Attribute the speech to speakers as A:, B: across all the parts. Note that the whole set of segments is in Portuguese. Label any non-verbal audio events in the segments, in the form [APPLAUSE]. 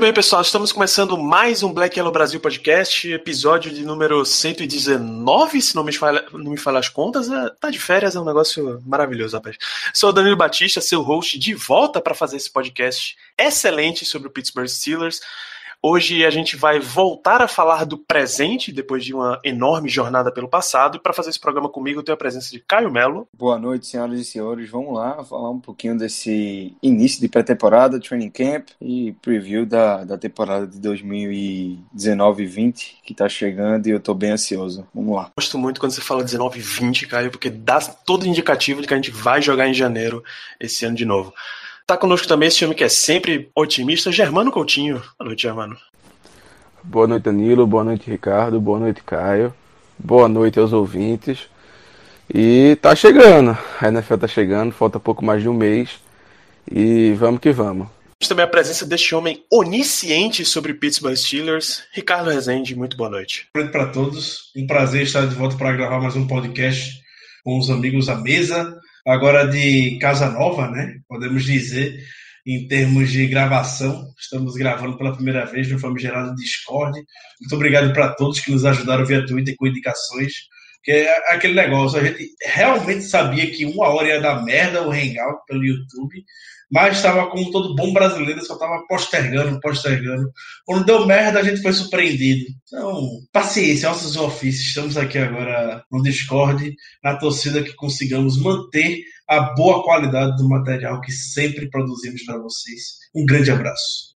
A: Muito bem, pessoal, estamos começando mais um Black Yellow Brasil Podcast, episódio de número 119, se não me falha, não me falha as contas. É, tá de férias, é um negócio maravilhoso, rapaz. Sou o Danilo Batista, seu host, de volta para fazer esse podcast excelente sobre o Pittsburgh Steelers. Hoje a gente vai voltar a falar do presente, depois de uma enorme jornada pelo passado. E para fazer esse programa comigo, eu tenho a presença de Caio Melo.
B: Boa noite, senhoras e senhores. Vamos lá falar um pouquinho desse início de pré-temporada, training camp e preview da, da temporada de 2019 20 que está chegando e eu estou bem ansioso. Vamos lá.
A: Gosto muito quando você fala 19 20, Caio, porque dá todo indicativo de que a gente vai jogar em janeiro esse ano de novo. Tá conosco também esse homem que é sempre otimista, Germano Coutinho. Boa noite, Germano.
C: Boa noite, Danilo. Boa noite, Ricardo. Boa noite, Caio. Boa noite aos ouvintes. E tá chegando. A NFL tá chegando, falta pouco mais de um mês. E vamos que vamos.
A: Temos também a presença deste homem onisciente sobre Pittsburgh Steelers, Ricardo Rezende. Muito boa noite.
D: Boa noite para todos. Um prazer estar de volta para gravar mais um podcast com os amigos à mesa agora de Casa Nova, né? Podemos dizer, em termos de gravação. Estamos gravando pela primeira vez no famigerado Discord. Muito obrigado para todos que nos ajudaram via Twitter com indicações. Que é aquele negócio, a gente realmente sabia que uma hora ia dar merda o Hangout pelo YouTube, mas estava como todo bom brasileiro, só estava postergando, postergando. Quando deu merda, a gente foi surpreendido. Então, paciência, nossos ofícios. Estamos aqui agora no Discord, na torcida que consigamos manter a boa qualidade do material que sempre produzimos para vocês. Um grande abraço.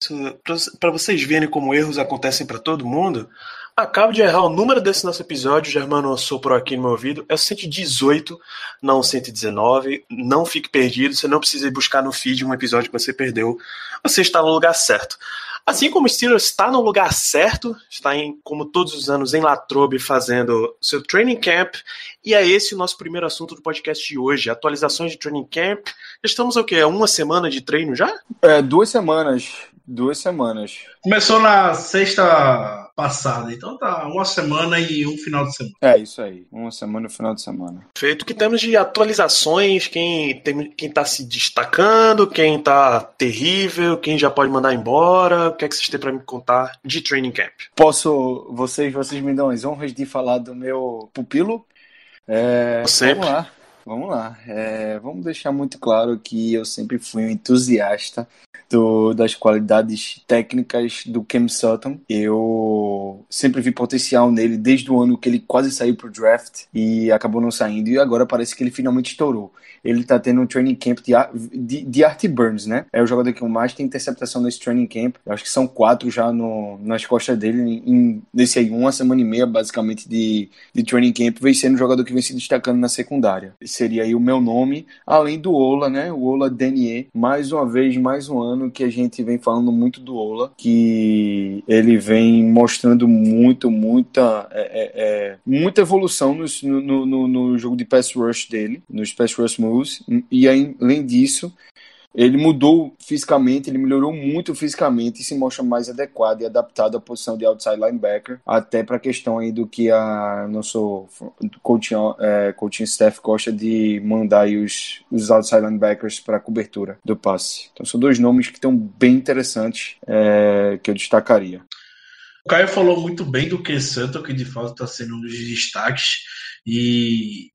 A: Para vocês verem como erros acontecem para todo mundo, Acabo de errar o número desse nosso episódio, Germano soprou aqui no meu ouvido. É o 118, não o 119. Não fique perdido, você não precisa ir buscar no feed um episódio que você perdeu. Você está no lugar certo. Assim como o Steelers está no lugar certo, está em, como todos os anos, em Latrobe fazendo seu training camp. E é esse o nosso primeiro assunto do podcast de hoje: atualizações de training camp. Estamos o quê? Uma semana de treino já?
B: É, duas semanas. Duas semanas.
D: Começou na sexta passada, então tá uma semana e um final de semana.
B: É isso aí, uma semana e um final de semana.
A: Feito que temos de atualizações, quem tem, quem tá se destacando, quem tá terrível, quem já pode mandar embora, o que é que vocês têm para me contar de training camp?
B: Posso, vocês, vocês me dão as honras de falar do meu pupilo? É,
A: Sempre.
B: Vamos lá. Vamos lá. É, vamos deixar muito claro que eu sempre fui um entusiasta do, das qualidades técnicas do Cam Sutton. Eu sempre vi potencial nele desde o ano que ele quase saiu pro draft e acabou não saindo. E agora parece que ele finalmente estourou. Ele tá tendo um training camp de, de, de Art Burns, né? É o jogador que mais tem interceptação nesse training camp. Eu acho que são quatro já no, nas costas dele, em, nesse aí, uma semana e meia, basicamente, de, de training camp. Vem sendo um jogador que vem se destacando na secundária. Seria aí o meu nome, além do Ola, né? O Ola Denier. Mais uma vez, mais um ano que a gente vem falando muito do Ola, que ele vem mostrando muito, muita, é, é, é, muita evolução no, no, no, no, jogo de pass rush dele, nos pass rush moves. E além disso, ele mudou fisicamente, ele melhorou muito fisicamente e se mostra mais adequado e adaptado à posição de outside linebacker, até para a questão aí do que a nosso coaching, é, coaching staff gosta de mandar os, os outside linebackers para cobertura do passe. Então são dois nomes que estão bem interessantes é, que eu destacaria.
D: O Caio falou muito bem do que Santo, que de fato está sendo um dos destaques. E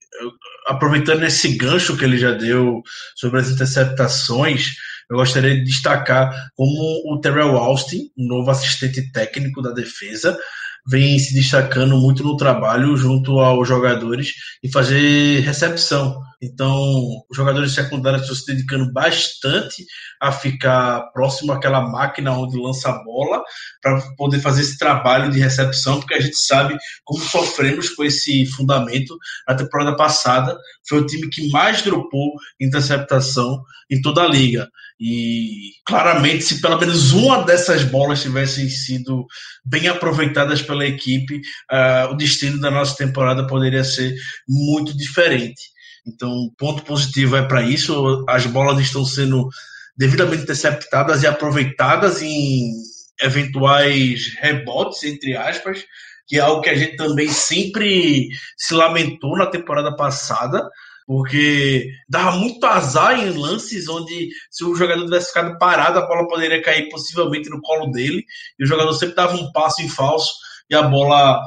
D: aproveitando esse gancho que ele já deu sobre as interceptações, eu gostaria de destacar como o Terrell Austin, um novo assistente técnico da defesa, vem se destacando muito no trabalho junto aos jogadores e fazer recepção. Então, os jogadores secundários estão se dedicando bastante a ficar próximo àquela máquina onde lança a bola para poder fazer esse trabalho de recepção, porque a gente sabe como sofremos com esse fundamento na temporada passada. Foi o time que mais dropou interceptação em toda a liga. E claramente, se pelo menos uma dessas bolas tivessem sido bem aproveitadas pela equipe, uh, o destino da nossa temporada poderia ser muito diferente. Então, ponto positivo é para isso. As bolas estão sendo devidamente interceptadas e aproveitadas em eventuais rebotes, entre aspas, que é algo que a gente também sempre se lamentou na temporada passada porque dava muito azar em lances onde se o jogador tivesse ficado parado, a bola poderia cair possivelmente no colo dele, e o jogador sempre dava um passo em falso e a bola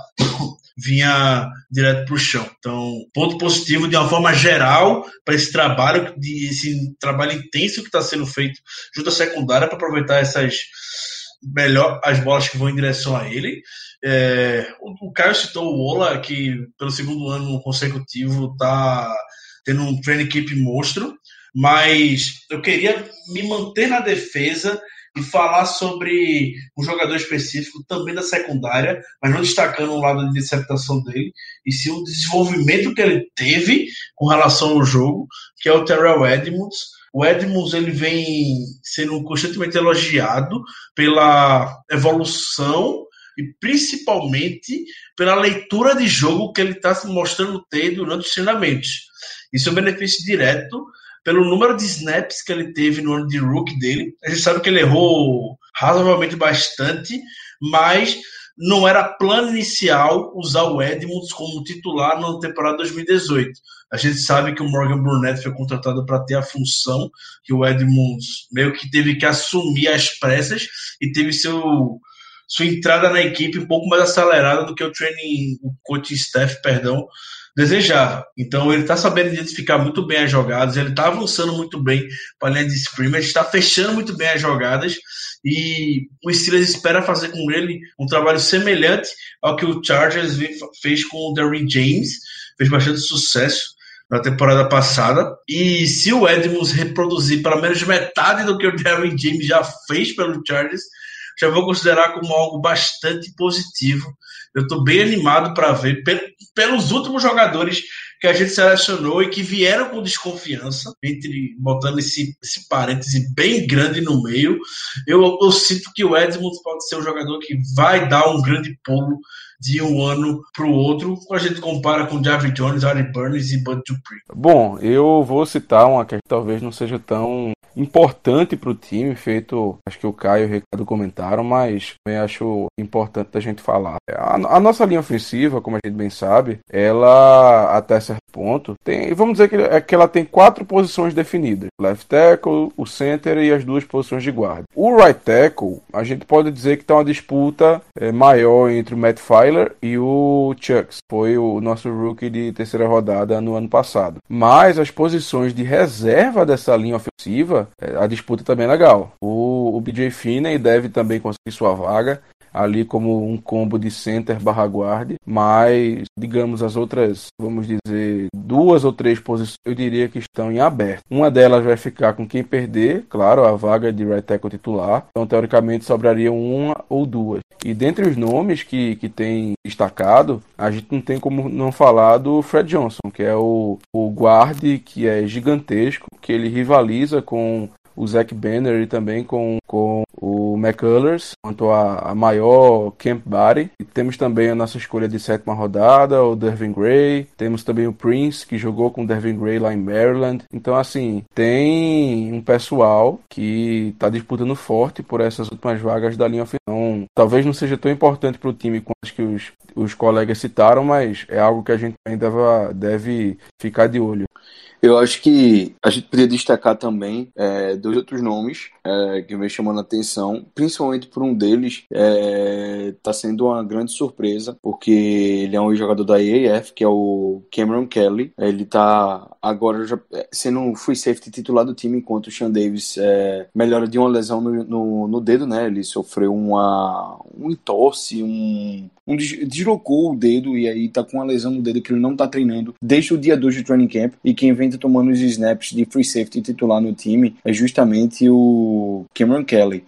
D: vinha direto para o chão. Então, ponto positivo de uma forma geral para esse trabalho, de, esse trabalho intenso que está sendo feito junto à secundária para aproveitar essas melhor as bolas que vão em direção a ele. É, o, Caio citou o Ola, que pelo segundo ano consecutivo está tendo um training keep monstro, mas eu queria me manter na defesa e falar sobre um jogador específico também da secundária, mas não destacando o lado de interceptação dele, e sim o desenvolvimento que ele teve com relação ao jogo, que é o Terrell Edmonds. O Edmonds ele vem sendo constantemente elogiado pela evolução e principalmente pela leitura de jogo que ele está se mostrando ter durante os treinamentos. Isso é um benefício direto pelo número de snaps que ele teve no ano de rookie dele. A gente sabe que ele errou razoavelmente bastante, mas não era plano inicial usar o Edmonds como titular na temporada 2018. A gente sabe que o Morgan Burnett foi contratado para ter a função que o Edmonds meio que teve que assumir as pressas e teve seu sua entrada na equipe um pouco mais acelerada do que o training, o coaching staff, perdão, desejava. Então ele está sabendo identificar muito bem as jogadas, ele está avançando muito bem para a linha de scrimmage, está fechando muito bem as jogadas e o Steelers espera fazer com ele um trabalho semelhante ao que o Chargers fez com o Derwin James, fez bastante sucesso na temporada passada. E se o Edmonds reproduzir pelo menos metade do que o Derwin James já fez pelo Chargers, já vou considerar como algo bastante positivo. Eu estou bem animado para ver pelos últimos jogadores que a gente selecionou e que vieram com desconfiança, entre botando esse, esse parêntese bem grande no meio. Eu, eu sinto que o Edmonds pode ser um jogador que vai dar um grande pulo de um ano para o outro, quando a gente compara com Javi Jones, Ari Burns e Bud Dupree.
C: Bom, eu vou citar uma que talvez não seja tão importante para o time, feito, acho que o Caio e o Ricardo comentaram, mas também acho importante da gente falar. A, a, nossa linha ofensiva, como a gente bem sabe, ela até certo ponto tem, vamos dizer que, é que ela tem quatro posições definidas: left tackle, o center e as duas posições de guarda. O right tackle, a gente pode dizer que está uma disputa é, maior entre o Matt Filer e o Chucks, foi o nosso rookie de terceira rodada no ano passado. Mas as posições de reserva dessa linha ofensiva a disputa também é legal. O, o BJ Finney deve também conseguir sua vaga ali como um combo de center barra guard, mas digamos as outras, vamos dizer, duas ou três posições eu diria que estão em aberto. Uma delas vai ficar com quem perder, claro, a vaga de right tackle titular. Então teoricamente sobrariam uma ou duas. E dentre os nomes que, que tem destacado, a gente não tem como não falar do Fred Johnson, que é o, o guard que é gigantesco, que ele rivaliza com o Zach Banner e também com, com o McCullers, quanto a, a maior camp body. E temos também a nossa escolha de sétima rodada, o Dervin Gray. Temos também o Prince, que jogou com o Dervin Gray lá em Maryland. Então, assim, tem um pessoal que está disputando forte por essas últimas vagas da linha ofensiva. Então, talvez não seja tão importante para o time quanto que os, os colegas citaram, mas é algo que a gente ainda deve ficar de olho.
B: Eu acho que a gente poderia destacar também é, dois outros nomes é, que vem chamando a atenção, principalmente por um deles está é, sendo uma grande surpresa, porque ele é um jogador da EAF, que é o Cameron Kelly. Ele está agora já é, sendo free safety titular do time, enquanto o Sean Davis é, melhora de uma lesão no, no, no, dedo, né? Ele sofreu uma, um entorse, um, um deslocou o dedo e aí tá com uma lesão no dedo que ele não tá treinando desde o dia 2 do training camp e quem vem tomando os snaps de free safety titular no time é justamente o Cameron Kelly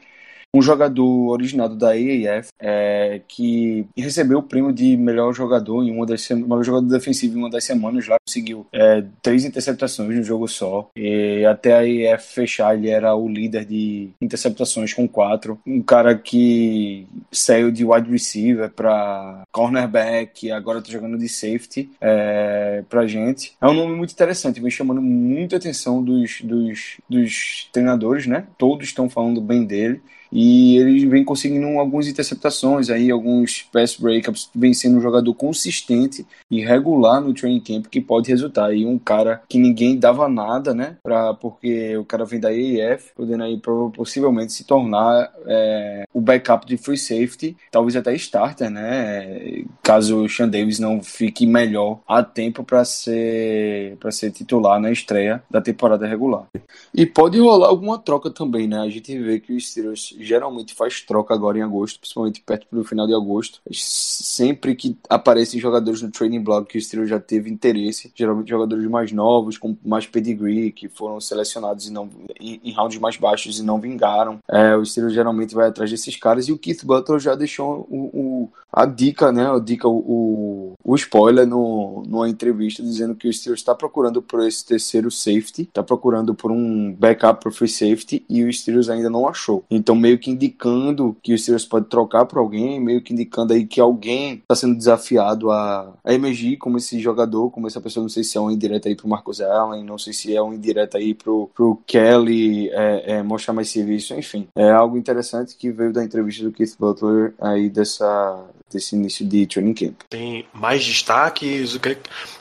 B: um jogador originado da AAF é, que recebeu o prêmio de melhor jogador em uma das melhor jogador defensivo em uma das semanas lá conseguiu é, três interceptações no jogo só. E até a AAF fechar ele era o líder de interceptações com quatro. Um cara que saiu de wide receiver para cornerback e agora tá jogando de safety é, pra gente. É um nome muito interessante vem chamando muita atenção dos, dos, dos treinadores né? Todos estão falando bem dele e ele vem conseguindo algumas interceptações aí, alguns pass breakups, vem sendo um jogador consistente e regular no training camp que pode resultar aí um cara que ninguém dava nada, né, pra, porque o cara vem da AAF, podendo aí possivelmente se tornar é, o backup de free safety, talvez até starter, né, caso o Sean Davis não fique melhor a tempo para ser para ser titular na estreia da temporada regular. E pode rolar alguma troca também, né? A gente vê que os Steelers geralmente faz troca agora em agosto, principalmente perto do final de agosto. Sempre que aparecem jogadores no training blog que o Steelers já teve interesse, geralmente jogadores mais novos, com mais pedigree, que foram selecionados e não, em, em rounds mais baixos e não vingaram. É, o Steelers geralmente vai atrás desses caras e o Keith Butler já deixou o, o a dica, né? A dica, o, o spoiler no, numa entrevista dizendo que o Steelers está procurando por esse terceiro safety, está procurando por um backup para free safety e o Steelers ainda não achou. Então meio que indicando que o Steelers pode trocar por alguém, meio que indicando aí que alguém está sendo desafiado a, a emergir como esse jogador, como essa pessoa, não sei se é um indireto aí pro Marcos Allen, não sei se é um indireto aí pro, pro Kelly é, é, mostrar mais serviço, enfim. É algo interessante que veio da entrevista do Keith Butler aí dessa desse início de training camp.
A: Tem mais destaques? O que,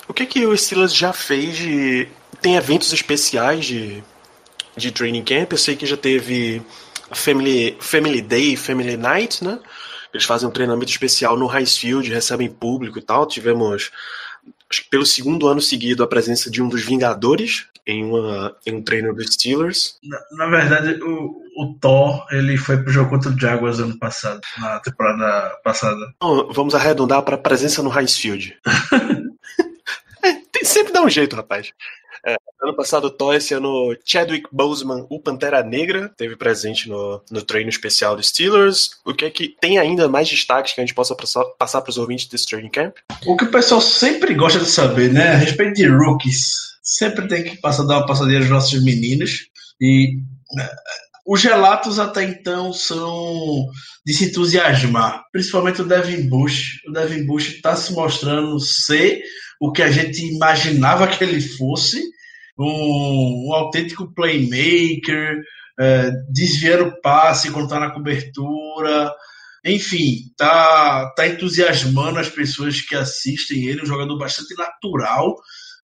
A: o que, que o Steelers já fez de... Tem eventos especiais de, de training camp? Eu sei que já teve Family, Family Day, Family Night, né? Eles fazem um treinamento especial no High Field, recebem público e tal. Tivemos, acho que pelo segundo ano seguido, a presença de um dos Vingadores em, uma, em um treino dos Steelers.
D: Na, na verdade, o, o Thor ele foi pro jogo contra o Jaguars ano passado, na temporada passada.
A: Então, vamos arredondar para presença no High Field. [LAUGHS] [LAUGHS] é, sempre dá um jeito, rapaz. Ano passado, Thor, esse ano, Chadwick Boseman, o Pantera Negra, teve presente no, no treino especial dos Steelers. O que é que tem ainda mais destaques que a gente possa passar para os ouvintes desse training camp?
D: O que o pessoal sempre gosta de saber, né? A respeito de rookies. Sempre tem que passar, dar uma passadinha aos nossos meninos. E né, os relatos até então são de se entusiasmar, principalmente o Devin Bush. O Devin Bush está se mostrando ser o que a gente imaginava que ele fosse um, um autêntico playmaker, é, desviando o passe quando está na cobertura. Enfim, tá, tá entusiasmando as pessoas que assistem ele, um jogador bastante natural,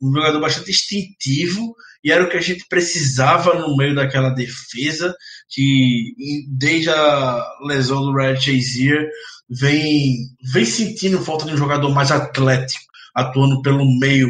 D: um jogador bastante instintivo, e era o que a gente precisava no meio daquela defesa, que desde a lesão do Red Chazier vem, vem sentindo falta de um jogador mais atlético, atuando pelo meio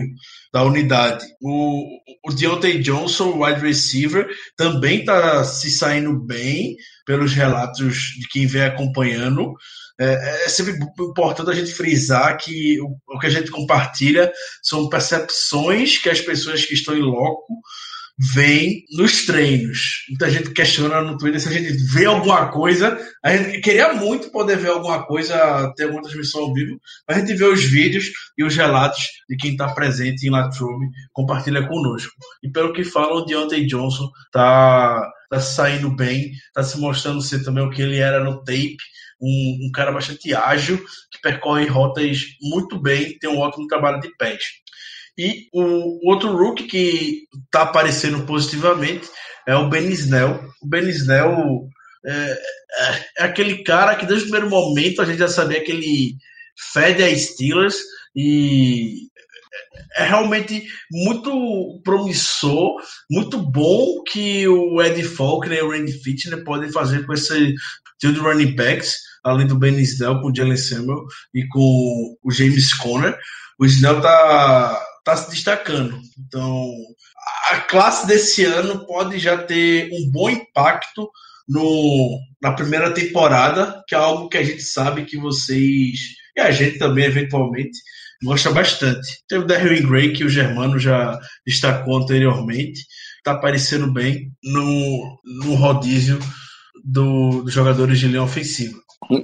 D: da unidade. O, o Deontay Johnson, wide receiver, também está se saindo bem pelos relatos de quem vem acompanhando. É, é, sempre importante a gente frisar que o, o que a gente compartilha são percepções que as pessoas que estão em loco vem nos treinos. Muita gente questiona no Twitter se a gente vê alguma coisa. A gente queria muito poder ver alguma coisa, ter alguma transmissão ao vivo, mas a gente vê os vídeos e os relatos de quem está presente em Latrobe, compartilha conosco. E pelo que fala, o Deontay Johnson tá, tá saindo bem, tá se mostrando ser também o que ele era no tape. Um, um cara bastante ágil, que percorre rotas muito bem, tem um ótimo trabalho de pés. E o outro rookie que está aparecendo positivamente é o Ben Snell. O Ben Snell é, é, é, aquele cara que desde o primeiro momento a gente já sabia que ele fede a Steelers e é realmente muito promissor, muito bom que o Ed Faulkner e o Randy Fitner podem fazer com esse trio de running backs, além do Ben Snell com o Jalen Samuel e com o James Conner. O Snell tá está se destacando. Então, a classe desse ano pode já ter um bom impacto no, na primeira temporada, que é algo que a gente sabe que vocês e a gente também, eventualmente, gosta bastante. Teve o Darren Gray, que o Germano já destacou anteriormente, está aparecendo bem no, no rodízio do, dos jogadores de linha ofensiva.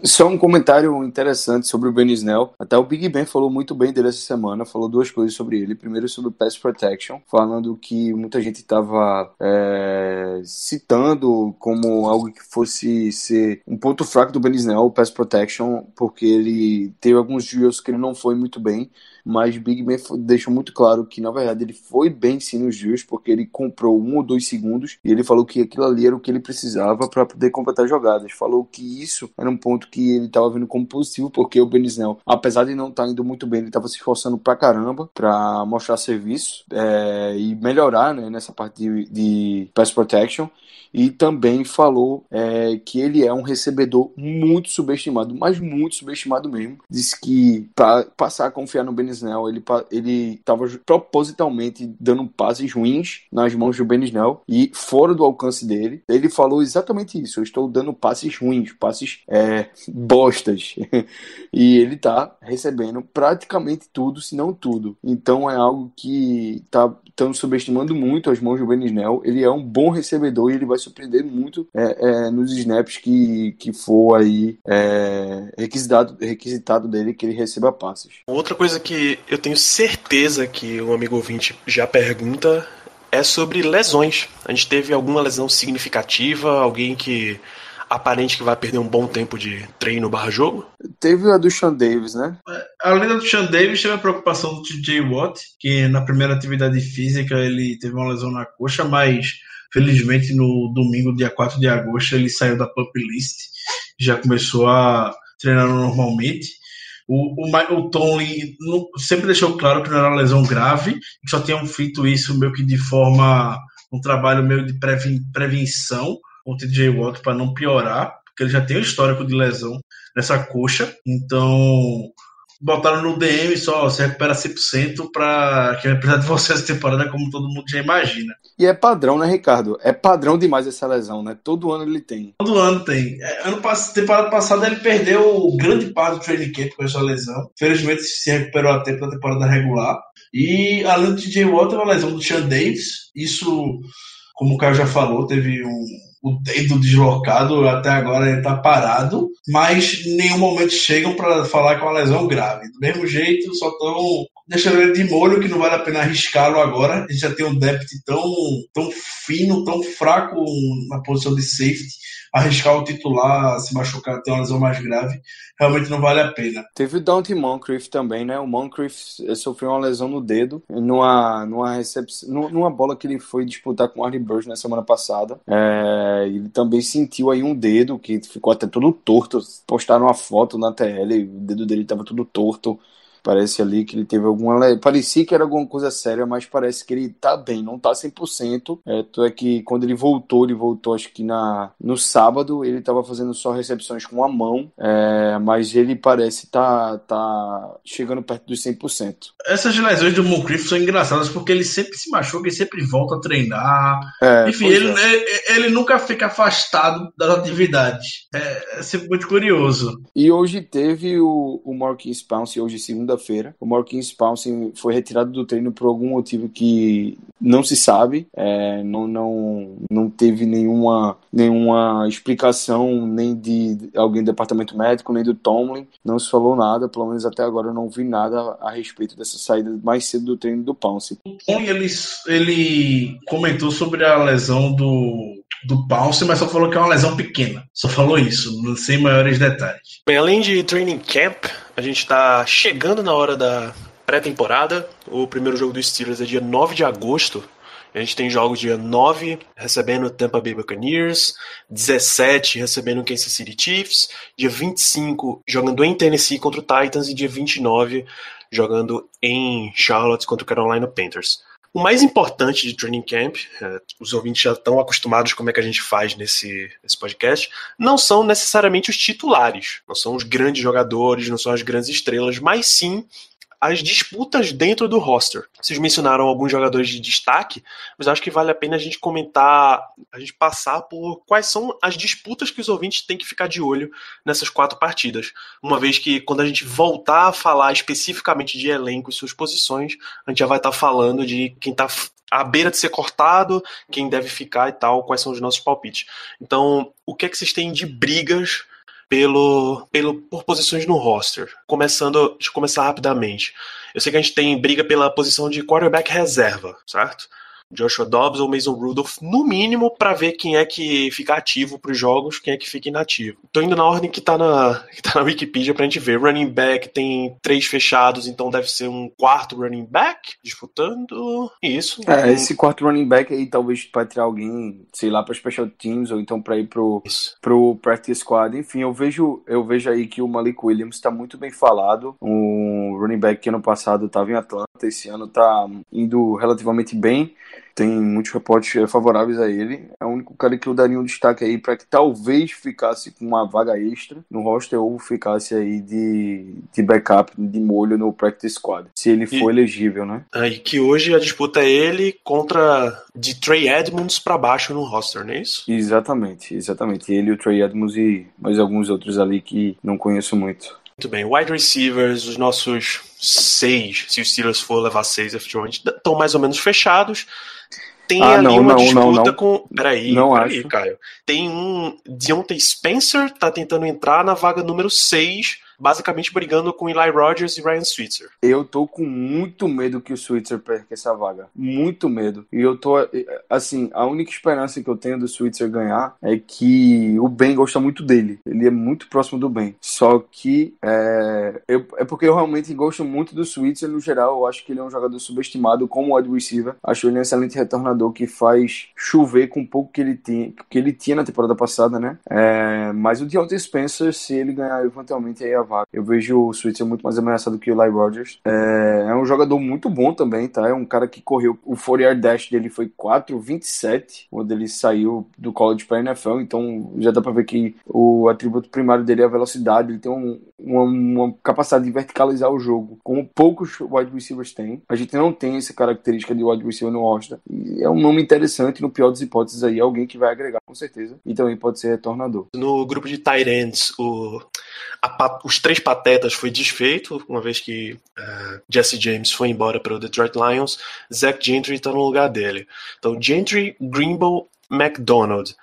B: Só um comentário interessante sobre o Ben Snell. Até o Big Ben falou muito bem dele essa semana. Falou duas coisas sobre ele. Primeiro, sobre o Pass Protection, falando que muita gente estava é, citando como algo que fosse ser um ponto fraco do Ben Snell, o Pass Protection, porque ele teve alguns drills que ele não foi muito bem mas Big Ben deixou muito claro que, na verdade, ele foi bem sim nos dias, porque ele comprou um ou dois segundos e ele falou que aquilo ali era o que ele precisava para poder completar jogadas. Falou que isso era um ponto que ele estava vendo como positivo, porque o Benisnel, apesar de não estar tá indo muito bem, ele estava se esforçando pra caramba para mostrar serviço é, e melhorar né, nessa parte de, de pass protection e também falou é, que ele é um recebedor muito subestimado, mas muito subestimado mesmo. Disse que para passar a confiar no Benisnel, ele ele estava propositalmente dando passes ruins nas mãos do Benisnel e fora do alcance dele. Ele falou exatamente isso: eu estou dando passes ruins, passes é, bostas. [LAUGHS] e ele está recebendo praticamente tudo, se não tudo. Então é algo que está estão subestimando muito as mãos do Benisnel. Ele é um bom recebedor e ele vai surpreender muito é, é, nos snaps que, que for aí é, requisitado, requisitado dele que ele receba passes.
A: Outra coisa que eu tenho certeza que um amigo ouvinte já pergunta é sobre lesões. A gente teve alguma lesão significativa, alguém que aparente que vai perder um bom tempo de treino barra jogo?
B: Teve a do Sean Davis, né?
D: É, além da do Sean Davis, teve a preocupação do TJ Watt, que na primeira atividade física ele teve uma lesão na coxa, mas felizmente no domingo, dia 4 de agosto, ele saiu da pup list, já começou a treinar normalmente. O, o, o Tony sempre deixou claro que não era uma lesão grave, que só tinham feito isso meio que de forma, um trabalho meio de prevenção, com o TJ Watt para não piorar, porque ele já tem um histórico de lesão nessa coxa. Então, botaram no DM só, se recupera 100% para que vai precisar [LAUGHS] de você essa temporada, como todo mundo já imagina.
B: E é padrão, né, Ricardo? É padrão demais essa lesão, né? Todo ano ele tem.
D: Todo ano tem. É, ano passado, temporada passada ele perdeu grande parte do training camp com essa lesão. Felizmente se recuperou a tempo da temporada regular. E além do TJ Watt, uma lesão do Sean Davis. Isso, como o Caio já falou, teve um o dedo deslocado, até agora ele está parado, mas em nenhum momento chegam para falar que é uma lesão grave. Do mesmo jeito, só estão deixando ele de molho, que não vale a pena arriscá-lo agora. Gente já tem um depth tão, tão fino, tão fraco na posição de safety arriscar o titular se machucar, ter uma lesão mais grave, realmente não vale a pena.
B: Teve o Dante Moncrief também, né? O Moncrief sofreu uma lesão no dedo numa, numa, recepção, numa bola que ele foi disputar com o Arnie Burge na semana passada. É, ele também sentiu aí um dedo que ficou até todo torto. Postaram uma foto na TL, o dedo dele estava todo torto. Parece ali que ele teve alguma. Parecia que era alguma coisa séria, mas parece que ele tá bem, não tá 100%. É, é que quando ele voltou, ele voltou acho que na, no sábado, ele tava fazendo só recepções com a mão, é, mas ele parece tá, tá chegando perto dos 100%.
D: Essas lesões do Moncrief são engraçadas porque ele sempre se machuca, ele sempre volta a treinar. É, Enfim, ele, é. ele, ele, nunca fica afastado das atividades. É, é sempre muito curioso.
B: E hoje teve o, o Marquinhos Pounce, hoje segunda segunda-feira. O Marquinhos Pouncey foi retirado do treino por algum motivo que não se sabe, é, não, não, não teve nenhuma, nenhuma explicação nem de alguém do departamento médico, nem do Tomlin, não se falou nada, pelo menos até agora eu não vi nada a respeito dessa saída mais cedo do treino do
D: Tomlin, ele, ele comentou sobre a lesão do do Pounce, mas só falou que é uma lesão pequena. Só falou isso, sem maiores detalhes.
A: Bem, além de training camp, a gente está chegando na hora da pré-temporada. O primeiro jogo do Steelers é dia 9 de agosto. A gente tem jogos dia 9 recebendo Tampa Bay Buccaneers, 17 recebendo Kansas City Chiefs, dia 25 jogando em Tennessee contra o Titans e dia 29 jogando em Charlotte contra o Carolina Panthers. O mais importante de Training Camp, é, os ouvintes já estão acostumados como é que a gente faz nesse, nesse podcast, não são necessariamente os titulares, não são os grandes jogadores, não são as grandes estrelas, mas sim as disputas dentro do roster. Vocês mencionaram alguns jogadores de destaque, mas acho que vale a pena a gente comentar, a gente passar por quais são as disputas que os ouvintes têm que ficar de olho nessas quatro partidas. Uma vez que quando a gente voltar a falar especificamente de elenco e suas posições, a gente já vai estar falando de quem está à beira de ser cortado, quem deve ficar e tal, quais são os nossos palpites. Então, o que é que vocês têm de brigas pelo, pelo por posições no roster? Começando, deixa eu começar rapidamente. Eu sei que a gente tem briga pela posição de quarterback reserva, certo? Joshua Dobbs ou Mason Rudolph, no mínimo, para ver quem é que fica ativo para os jogos, quem é que fica inativo. Tô indo na ordem que tá na, [LAUGHS] que tá na Wikipedia pra gente ver. Running back tem três fechados, então deve ser um quarto running back disputando. Isso.
B: É, esse quarto running back aí talvez para tirar alguém, sei lá, para special teams ou então para ir pro, pro practice squad. Enfim, eu vejo, eu vejo aí que o Malik Williams está muito bem falado. Um running back que ano passado estava em Atlanta, esse ano tá indo relativamente bem tem muitos reportes eh, favoráveis a ele. É o único cara que eu daria um destaque aí para que talvez ficasse com uma vaga extra no roster ou ficasse aí de, de backup, de molho no practice squad, se ele for e, elegível, né?
A: Aí que hoje a disputa é ele contra de Trey Edmonds para baixo no roster, não é isso?
B: Exatamente, exatamente. Ele, o Trey Edmonds e mais alguns outros ali que não conheço muito.
A: Muito bem. Wide receivers, os nossos seis, se os Steelers for levar seis, efetivamente, estão mais ou menos fechados. Tem ah, ali não, uma não, disputa não, com. Peraí, não peraí, acho. Caio. Tem um. Deontay Spencer tá tentando entrar na vaga número 6 basicamente brigando com Eli Rogers e Ryan Switzer.
B: Eu tô com muito medo que o Switzer perca essa vaga. Muito medo. E eu tô, assim, a única esperança que eu tenho do Switzer ganhar é que o Ben gosta muito dele. Ele é muito próximo do Ben. Só que é, eu, é porque eu realmente gosto muito do Switzer no geral. Eu acho que ele é um jogador subestimado como wide receiver. Acho ele um excelente retornador que faz chover com pouco que ele tinha, que ele tinha na temporada passada, né? É, mas o Deontay Spencer, se ele ganhar eventualmente aí a vaga. Eu vejo o Switzer muito mais ameaçado que o Eli Rogers. É, é, um jogador muito bom também, tá? É um cara que correu. O 4 dash dele foi 4,27 quando ele saiu do college para NFL. Então já dá para ver que o atributo primário dele é a velocidade. Ele tem um, uma, uma, capacidade de verticalizar o jogo, como poucos wide receivers têm. A gente não tem essa característica de wide receiver no roster. E é um nome interessante, no pior das hipóteses aí, alguém que vai agregar com certeza. E também pode ser retornador.
A: No grupo de tight ends, o a, os três patetas foi desfeito, uma vez que uh, Jesse James foi embora para o Detroit Lions, Zach Gentry está no lugar dele. Então, Gentry, Greenbow, McDonald.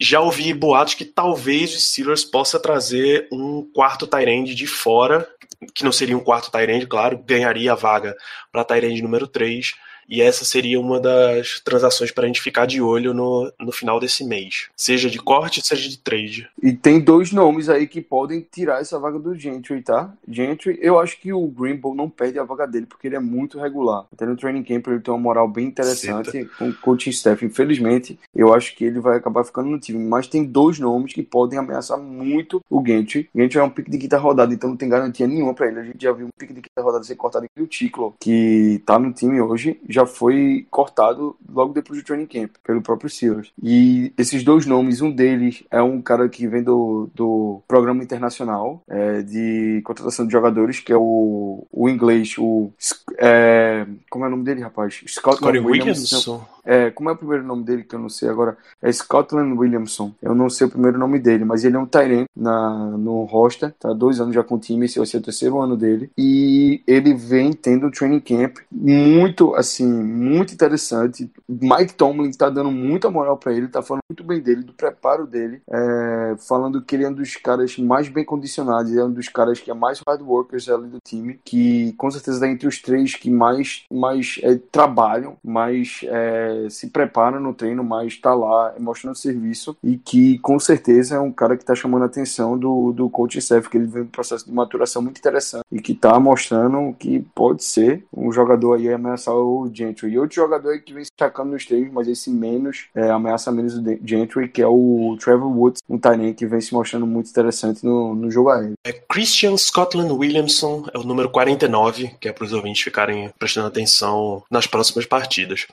A: Já ouvi boatos que talvez os Steelers possa trazer um quarto Tyrande de fora, que não seria um quarto Tyrande, claro, ganharia a vaga para Tyrande número 3 e essa seria uma das transações para a gente ficar de olho no, no final desse mês. Seja de corte, seja de trade.
B: E tem dois nomes aí que podem tirar essa vaga do Gentry, tá? Gentry, eu acho que o Greenbow não perde a vaga dele, porque ele é muito regular. Até no training camp ele tem uma moral bem interessante Cita. com o coaching staff. Infelizmente, eu acho que ele vai acabar ficando no time. Mas tem dois nomes que podem ameaçar muito o Gentry. O Gentry é um pique de quinta rodada, então não tem garantia nenhuma para ele. A gente já viu um pique de quinta rodada ser cortado aqui o Ticlo, que tá no time hoje já foi cortado logo depois do training camp, pelo próprio Steelers. E esses dois nomes, um deles é um cara que vem do, do programa internacional é, de contratação de jogadores, que é o, o inglês, o. É, como é o nome dele, rapaz?
A: Scott. Williamson.
B: É, como é o primeiro nome dele que eu não sei agora? É Scotland Williamson. Eu não sei o primeiro nome dele, mas ele é um Tyrant na no roster, tá dois anos já com o time, esse vai ser o terceiro ano dele. E ele vem tendo um training camp muito, assim, muito interessante. Mike Tomlin tá dando muita moral para ele, tá falando muito bem dele, do preparo dele, é, falando que ele é um dos caras mais bem condicionados, é um dos caras que é mais hard workers ali do time, que com certeza tá entre os três que mais, mais é, trabalham, mais é, se prepara no treino, mas está lá mostrando serviço e que com certeza é um cara que está chamando a atenção do, do coach staff, que ele vem um processo de maturação muito interessante e que está mostrando que pode ser um jogador aí ameaçar o Gentry. E outro jogador que vem se destacando nos treinos, mas esse menos, é, ameaça menos o Gentry, que é o Trevor Woods, um Tyrant que vem se mostrando muito interessante no, no jogo aéreo.
A: É Christian Scotland Williamson, é o número 49, que é para os ouvintes ficarem prestando atenção nas próximas partidas.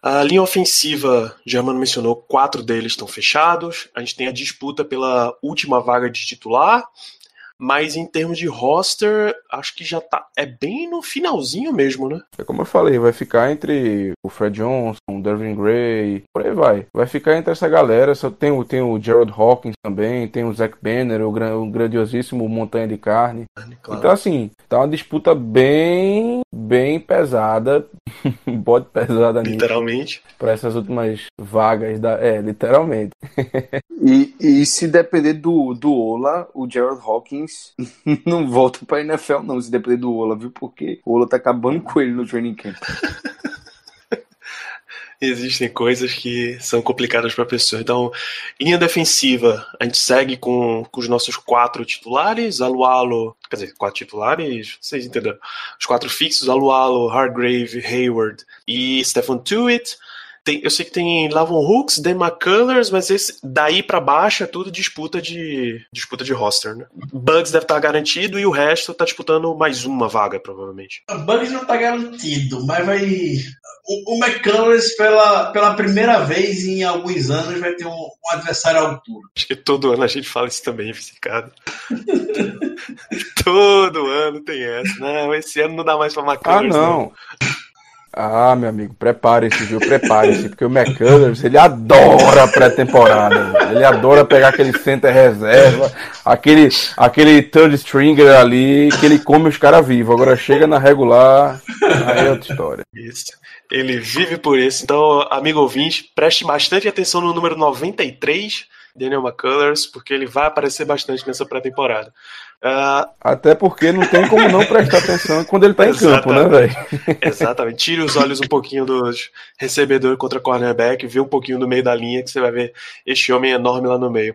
A: A linha ofensiva, Germano mencionou, quatro deles estão fechados. A gente tem a disputa pela última vaga de titular. Mas em termos de roster, acho que já tá. É bem no finalzinho mesmo, né?
C: É como eu falei, vai ficar entre o Fred Johnson, o Dervin Gray, por aí vai. Vai ficar entre essa galera. Só tem, o, tem o Gerald Hawkins também, tem o Zach Banner, o, o grandiosíssimo Montanha de Carne. Claro. Então, assim, tá uma disputa bem, bem pesada. [LAUGHS] Bode pesada
A: Literalmente.
C: Para essas últimas vagas da. É, literalmente. [LAUGHS]
B: e, e se depender do, do Ola, o Gerald Hawkins [LAUGHS] não volta pra NFL, não, se depender do Ola, viu? Porque o Ola tá acabando com ele no training camp. [LAUGHS]
A: Existem coisas que são complicadas para a pessoa. Então, linha defensiva, a gente segue com, com os nossos quatro titulares, Alualo, quer dizer, quatro titulares, vocês entenderam? Os quatro fixos, Alualo, Hargrave, Hayward e Stephen Tuitt. Tem, eu sei que tem Lavon Hooks, Dan McCullers, mas esse, daí para baixo é tudo disputa de disputa de roster, né? Bugs deve estar garantido e o resto tá disputando mais uma vaga, provavelmente.
D: Bugs não tá garantido, mas vai. O, o McCullers, pela, pela primeira vez em alguns anos, vai ter um, um adversário à altura.
A: Acho que todo ano a gente fala isso também, Vicicado. [LAUGHS] todo ano tem essa. Não, esse ano não dá mais pra McCullers.
C: Ah, não. não. Ah, meu amigo, prepare-se, viu? Prepare-se, porque o McCullers, ele adora pré-temporada. Ele adora pegar aquele center reserva, aquele, aquele third stringer ali, que ele come os caras vivos. Agora chega na regular, aí é outra história.
A: Isso. Ele vive por isso. Então, amigo ouvinte, preste bastante atenção no número 93, Daniel McCullers, porque ele vai aparecer bastante nessa pré-temporada.
C: Uh, Até porque não tem como não prestar atenção quando ele tá em campo, né, velho? [LAUGHS]
A: Exatamente. Tire os olhos um pouquinho dos recebedor contra cornerback, vê um pouquinho do meio da linha que você vai ver este homem enorme lá no meio.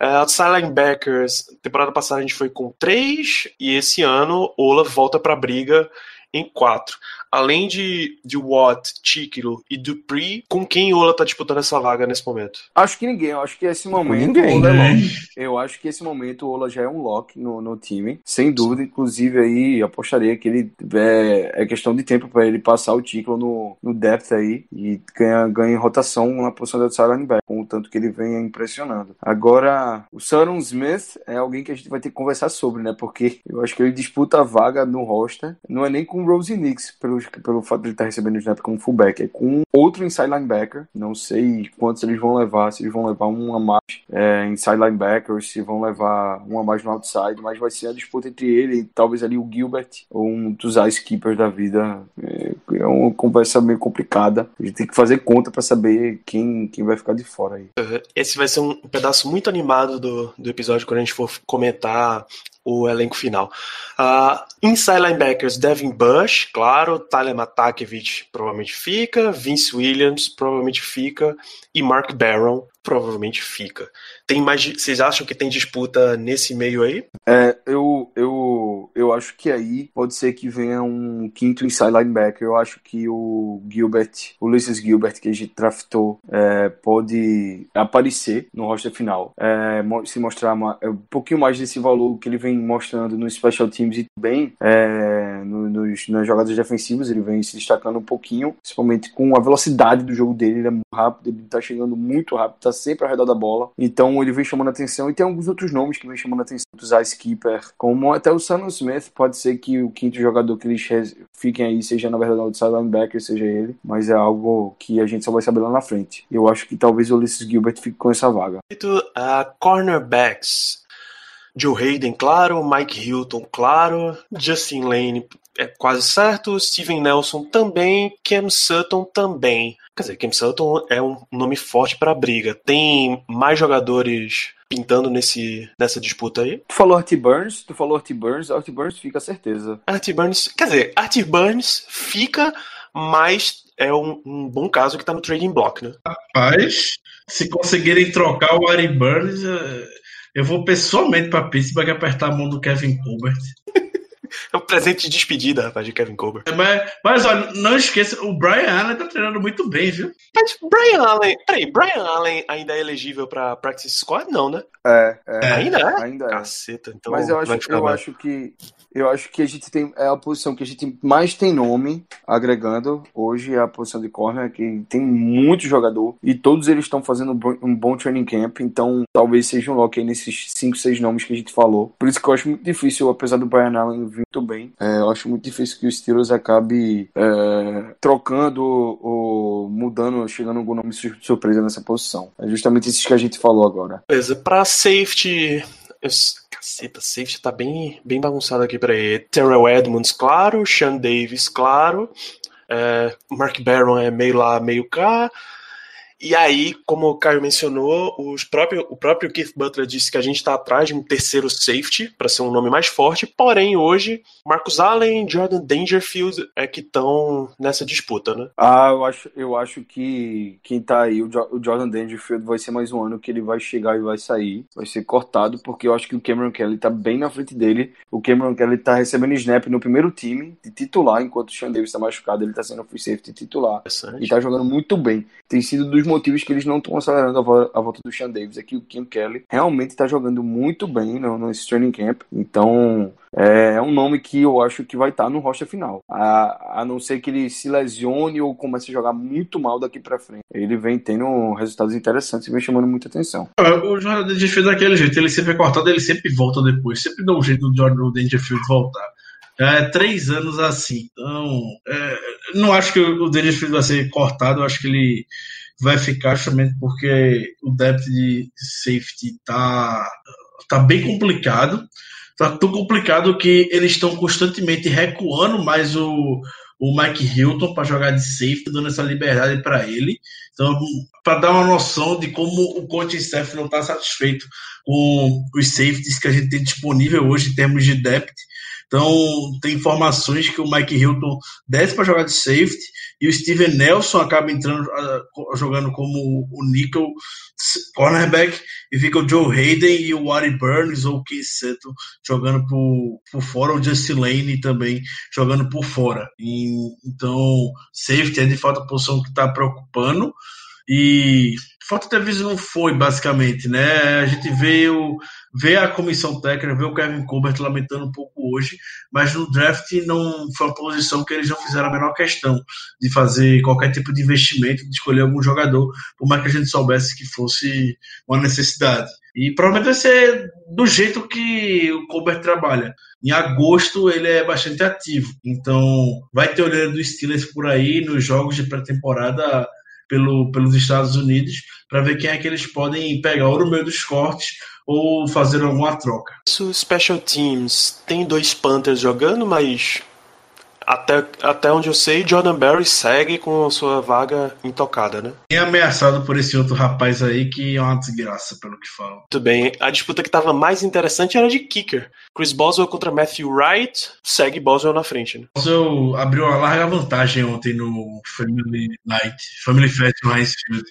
A: Uh, outside linebackers, temporada passada a gente foi com três e esse ano Ola volta para a briga em quatro além de, de Watt, Tíquilo e Dupree, com quem Ola tá disputando essa vaga nesse momento?
B: Acho que ninguém. Eu acho que esse momento ninguém, Ola é né? lock. Eu acho que esse momento o Ola já é um lock no, no time, sem dúvida. Inclusive aí apostaria que ele é, é questão de tempo para ele passar o Tíquilo no, no depth aí e ganhar ganha rotação na posição de outside linebacker, com o tanto que ele vem impressionando. Agora, o Saron Smith é alguém que a gente vai ter que conversar sobre, né? Porque eu acho que ele disputa a vaga no roster, não é nem com o Rosie Nix, pelo pelo fato de ele estar recebendo o snap como fullback, é com outro inside linebacker. Não sei quantos eles vão levar, se eles vão levar uma mais é, inside linebacker, ou se vão levar uma mais no outside, mas vai ser a disputa entre ele e talvez ali o Gilbert, ou um dos ice keepers da vida. É, é uma conversa meio complicada. A gente tem que fazer conta para saber quem, quem vai ficar de fora aí.
A: Esse vai ser um pedaço muito animado do, do episódio quando a gente for comentar o elenco final. Uh, inside linebackers, Devin Bush, claro, Tyler Matakevich provavelmente fica, Vince Williams provavelmente fica e Mark Barron provavelmente fica. Tem mais, vocês acham que tem disputa nesse meio aí?
B: É, eu, eu, eu acho que aí pode ser que venha um quinto inside linebacker. Eu acho que o Gilbert, o Ulysses Gilbert que a gente draftou, é, pode aparecer no roster final, é, se mostrar uma, é, um pouquinho mais desse valor que ele vem mostrando no special teams e bem é, no, nos, nas jogadas defensivas. Ele vem se destacando um pouquinho, principalmente com a velocidade do jogo dele. Ele é muito rápido, ele tá chegando muito rápido, tá sempre ao redor da bola. Então ele vem chamando atenção e tem alguns outros nomes que vem chamando atenção dos Ice Keeper, como até o Samuel Smith. Pode ser que o quinto jogador que eles fiquem aí seja na verdade o outside linebacker, seja ele, mas é algo que a gente só vai saber lá na frente. Eu acho que talvez o Ulysses Gilbert fique com essa vaga.
A: Uh, cornerbacks. Joe Hayden, claro, Mike Hilton, claro, Justin Lane é quase certo, Steven Nelson também, Cam Sutton também. Quer dizer, Cam Sutton é um nome forte para a briga. Tem mais jogadores pintando nesse, nessa disputa aí?
B: Tu falou Artie Burns, tu falou Artie Burns, Artie Burns fica certeza.
A: Artie Burns, quer dizer, Artie Burns fica, mas é um, um bom caso que tá no trading block, né?
D: Rapaz, se conseguirem trocar o Artie Burns, eu vou pessoalmente para Pittsburgh apertar a mão do Kevin Colbert. [LAUGHS]
A: É um presente de despedida, rapaz, de Kevin Colbert.
D: É, mas, mas olha, não esqueça, o Brian Allen tá treinando muito bem, viu?
A: Mas Brian Allen, peraí, Brian Allen ainda é elegível pra Practice Squad? Não, né?
B: É, é.
A: Ainda é?
B: Ainda é.
A: Caceta, então
B: Mas eu
A: vai
B: acho,
A: ficar
B: eu acho que eu acho que a gente tem é a posição que a gente mais tem nome agregando hoje é a posição de corner que tem muito jogador e todos eles estão fazendo um bom- training camp então talvez seja um lock aí nesses cinco seis nomes que a gente falou por isso que eu acho muito difícil apesar do Brian Allen vir muito bem é, eu acho muito difícil que o Steelers acabe é, trocando ou mudando chegando algum nome sur- surpresa nessa posição é justamente isso que a gente falou agora
A: Beleza, pra safety. Caceta, safety tá bem, bem bagunçado aqui pra ele. Terrell Edmonds, claro. Sean Davis, claro. É, Mark Barron é meio lá, meio cá. E aí, como o Caio mencionou, os próprio, o próprio Keith Butler disse que a gente está atrás de um terceiro safety para ser um nome mais forte. Porém, hoje, Marcus Allen e Jordan Dangerfield é que estão nessa disputa, né?
B: Ah, eu acho, eu acho que quem tá aí, o, Jo- o Jordan Dangerfield, vai ser mais um ano que ele vai chegar e vai sair, vai ser cortado, porque eu acho que o Cameron Kelly tá bem na frente dele. O Cameron Kelly tá recebendo snap no primeiro time, de titular, enquanto o Sean Davis tá machucado, ele tá sendo free safety titular. E tá jogando muito bem. Tem sido dos motivos que eles não estão acelerando a, vo- a volta do Sean Davis. É que o Kim Kelly realmente tá jogando muito bem no, nesse training camp. Então, é, é um nome que eu acho que vai estar no roster final. A, a não ser que ele se lesione ou comece a jogar muito mal daqui pra frente. Ele vem tendo resultados interessantes e vem chamando muita atenção.
D: O Jordan Dangerfield é daquele jeito, ele sempre é cortado, ele sempre volta depois, sempre dá um jeito do Jordan Dangerfield voltar. É, três anos assim, então é, não acho que o Dangerfield vai ser cortado, eu acho que ele vai ficar justamente porque o depth de safety tá, tá bem complicado. Tá tão complicado que eles estão constantemente recuando mais o, o Mike Hilton para jogar de safety, dando essa liberdade para ele. Então, para dar uma noção de como o coaching staff não está satisfeito com os safeties que a gente tem disponível hoje em termos de depth. Então, tem informações que o Mike Hilton desce para jogar de safety e o Steven Nelson acaba entrando ah, jogando como o nickel cornerback e fica o Joe Hayden e o Wari Burns ou o Keith Seto jogando por, por fora, o Justin Lane também jogando por fora. E, então, safety é de fato a posição que está preocupando. E falta de aviso não foi, basicamente, né? A gente veio ver a comissão técnica, ver o Kevin Colbert lamentando um pouco hoje, mas no draft não foi uma posição que eles não fizeram a menor questão de fazer qualquer tipo de investimento, de escolher algum jogador, por mais que a gente soubesse que fosse uma necessidade. E provavelmente vai ser do jeito que o Colbert trabalha. Em agosto ele é bastante ativo, então vai ter olheiro do Steelers por aí nos jogos de pré-temporada pelo, pelos Estados Unidos para ver quem é que eles podem pegar ou no meio dos cortes ou fazer alguma troca.
A: Isso, Special Teams tem dois Panthers jogando, mas até, até onde eu sei, Jordan Berry segue com a sua vaga intocada, né?
D: E ameaçado por esse outro rapaz aí que é uma desgraça, pelo que falam.
A: Muito bem. A disputa que estava mais interessante era de kicker. Chris Boswell contra Matthew Wright. Segue Boswell na frente, né?
D: Eu abriu uma larga vantagem ontem no Family Night, Family Fest no Heinz Field.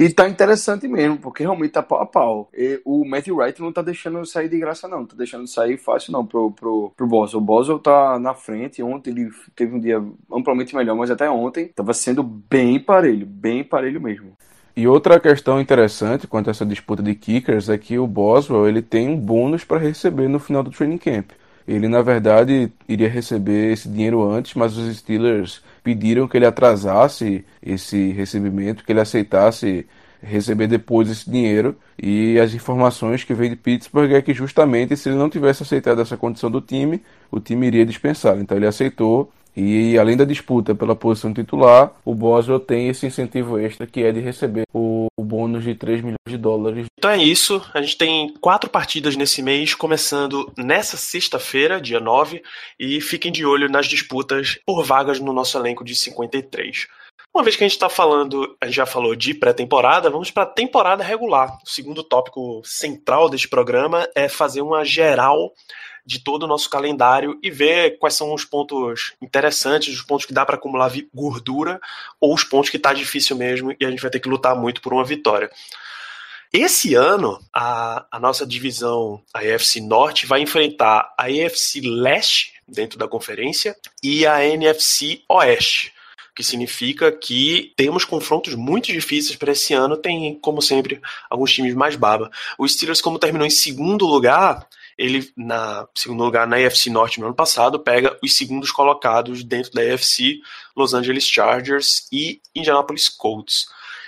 B: E tá interessante mesmo, porque realmente tá pau a pau. E o Matthew Wright não tá deixando sair de graça, não. Tá deixando sair fácil, não, pro, pro, pro Boswell. O Boswell tá na frente. Ontem ele teve um dia amplamente melhor, mas até ontem tava sendo bem parelho, bem parelho mesmo.
C: E outra questão interessante quanto a essa disputa de kickers é que o Boswell ele tem um bônus para receber no final do training camp. Ele, na verdade, iria receber esse dinheiro antes, mas os Steelers pediram que ele atrasasse esse recebimento, que ele aceitasse receber depois esse dinheiro. E as informações que veio de Pittsburgh é que justamente se ele não tivesse aceitado essa condição do time, o time iria dispensá-lo. Então ele aceitou. E além da disputa pela posição titular, o Boswell tem esse incentivo extra que é de receber o, o bônus de 3 milhões de dólares.
A: Então é isso. A gente tem quatro partidas nesse mês, começando nessa sexta-feira, dia 9. E fiquem de olho nas disputas por vagas no nosso elenco de 53. Uma vez que a gente está falando, a gente já falou de pré-temporada, vamos para a temporada regular. O segundo tópico central deste programa é fazer uma geral de todo o nosso calendário e ver quais são os pontos interessantes, os pontos que dá para acumular gordura ou os pontos que tá difícil mesmo e a gente vai ter que lutar muito por uma vitória. Esse ano, a, a nossa divisão, a AFC Norte, vai enfrentar a AFC Leste dentro da conferência, e a NFC Oeste que significa que temos confrontos muito difíceis para esse ano. Tem, como sempre, alguns times mais baba. O Steelers, como terminou em segundo lugar, ele, na segundo lugar na AFC Norte no ano passado, pega os segundos colocados dentro da AFC, Los Angeles Chargers e Indianapolis Colts.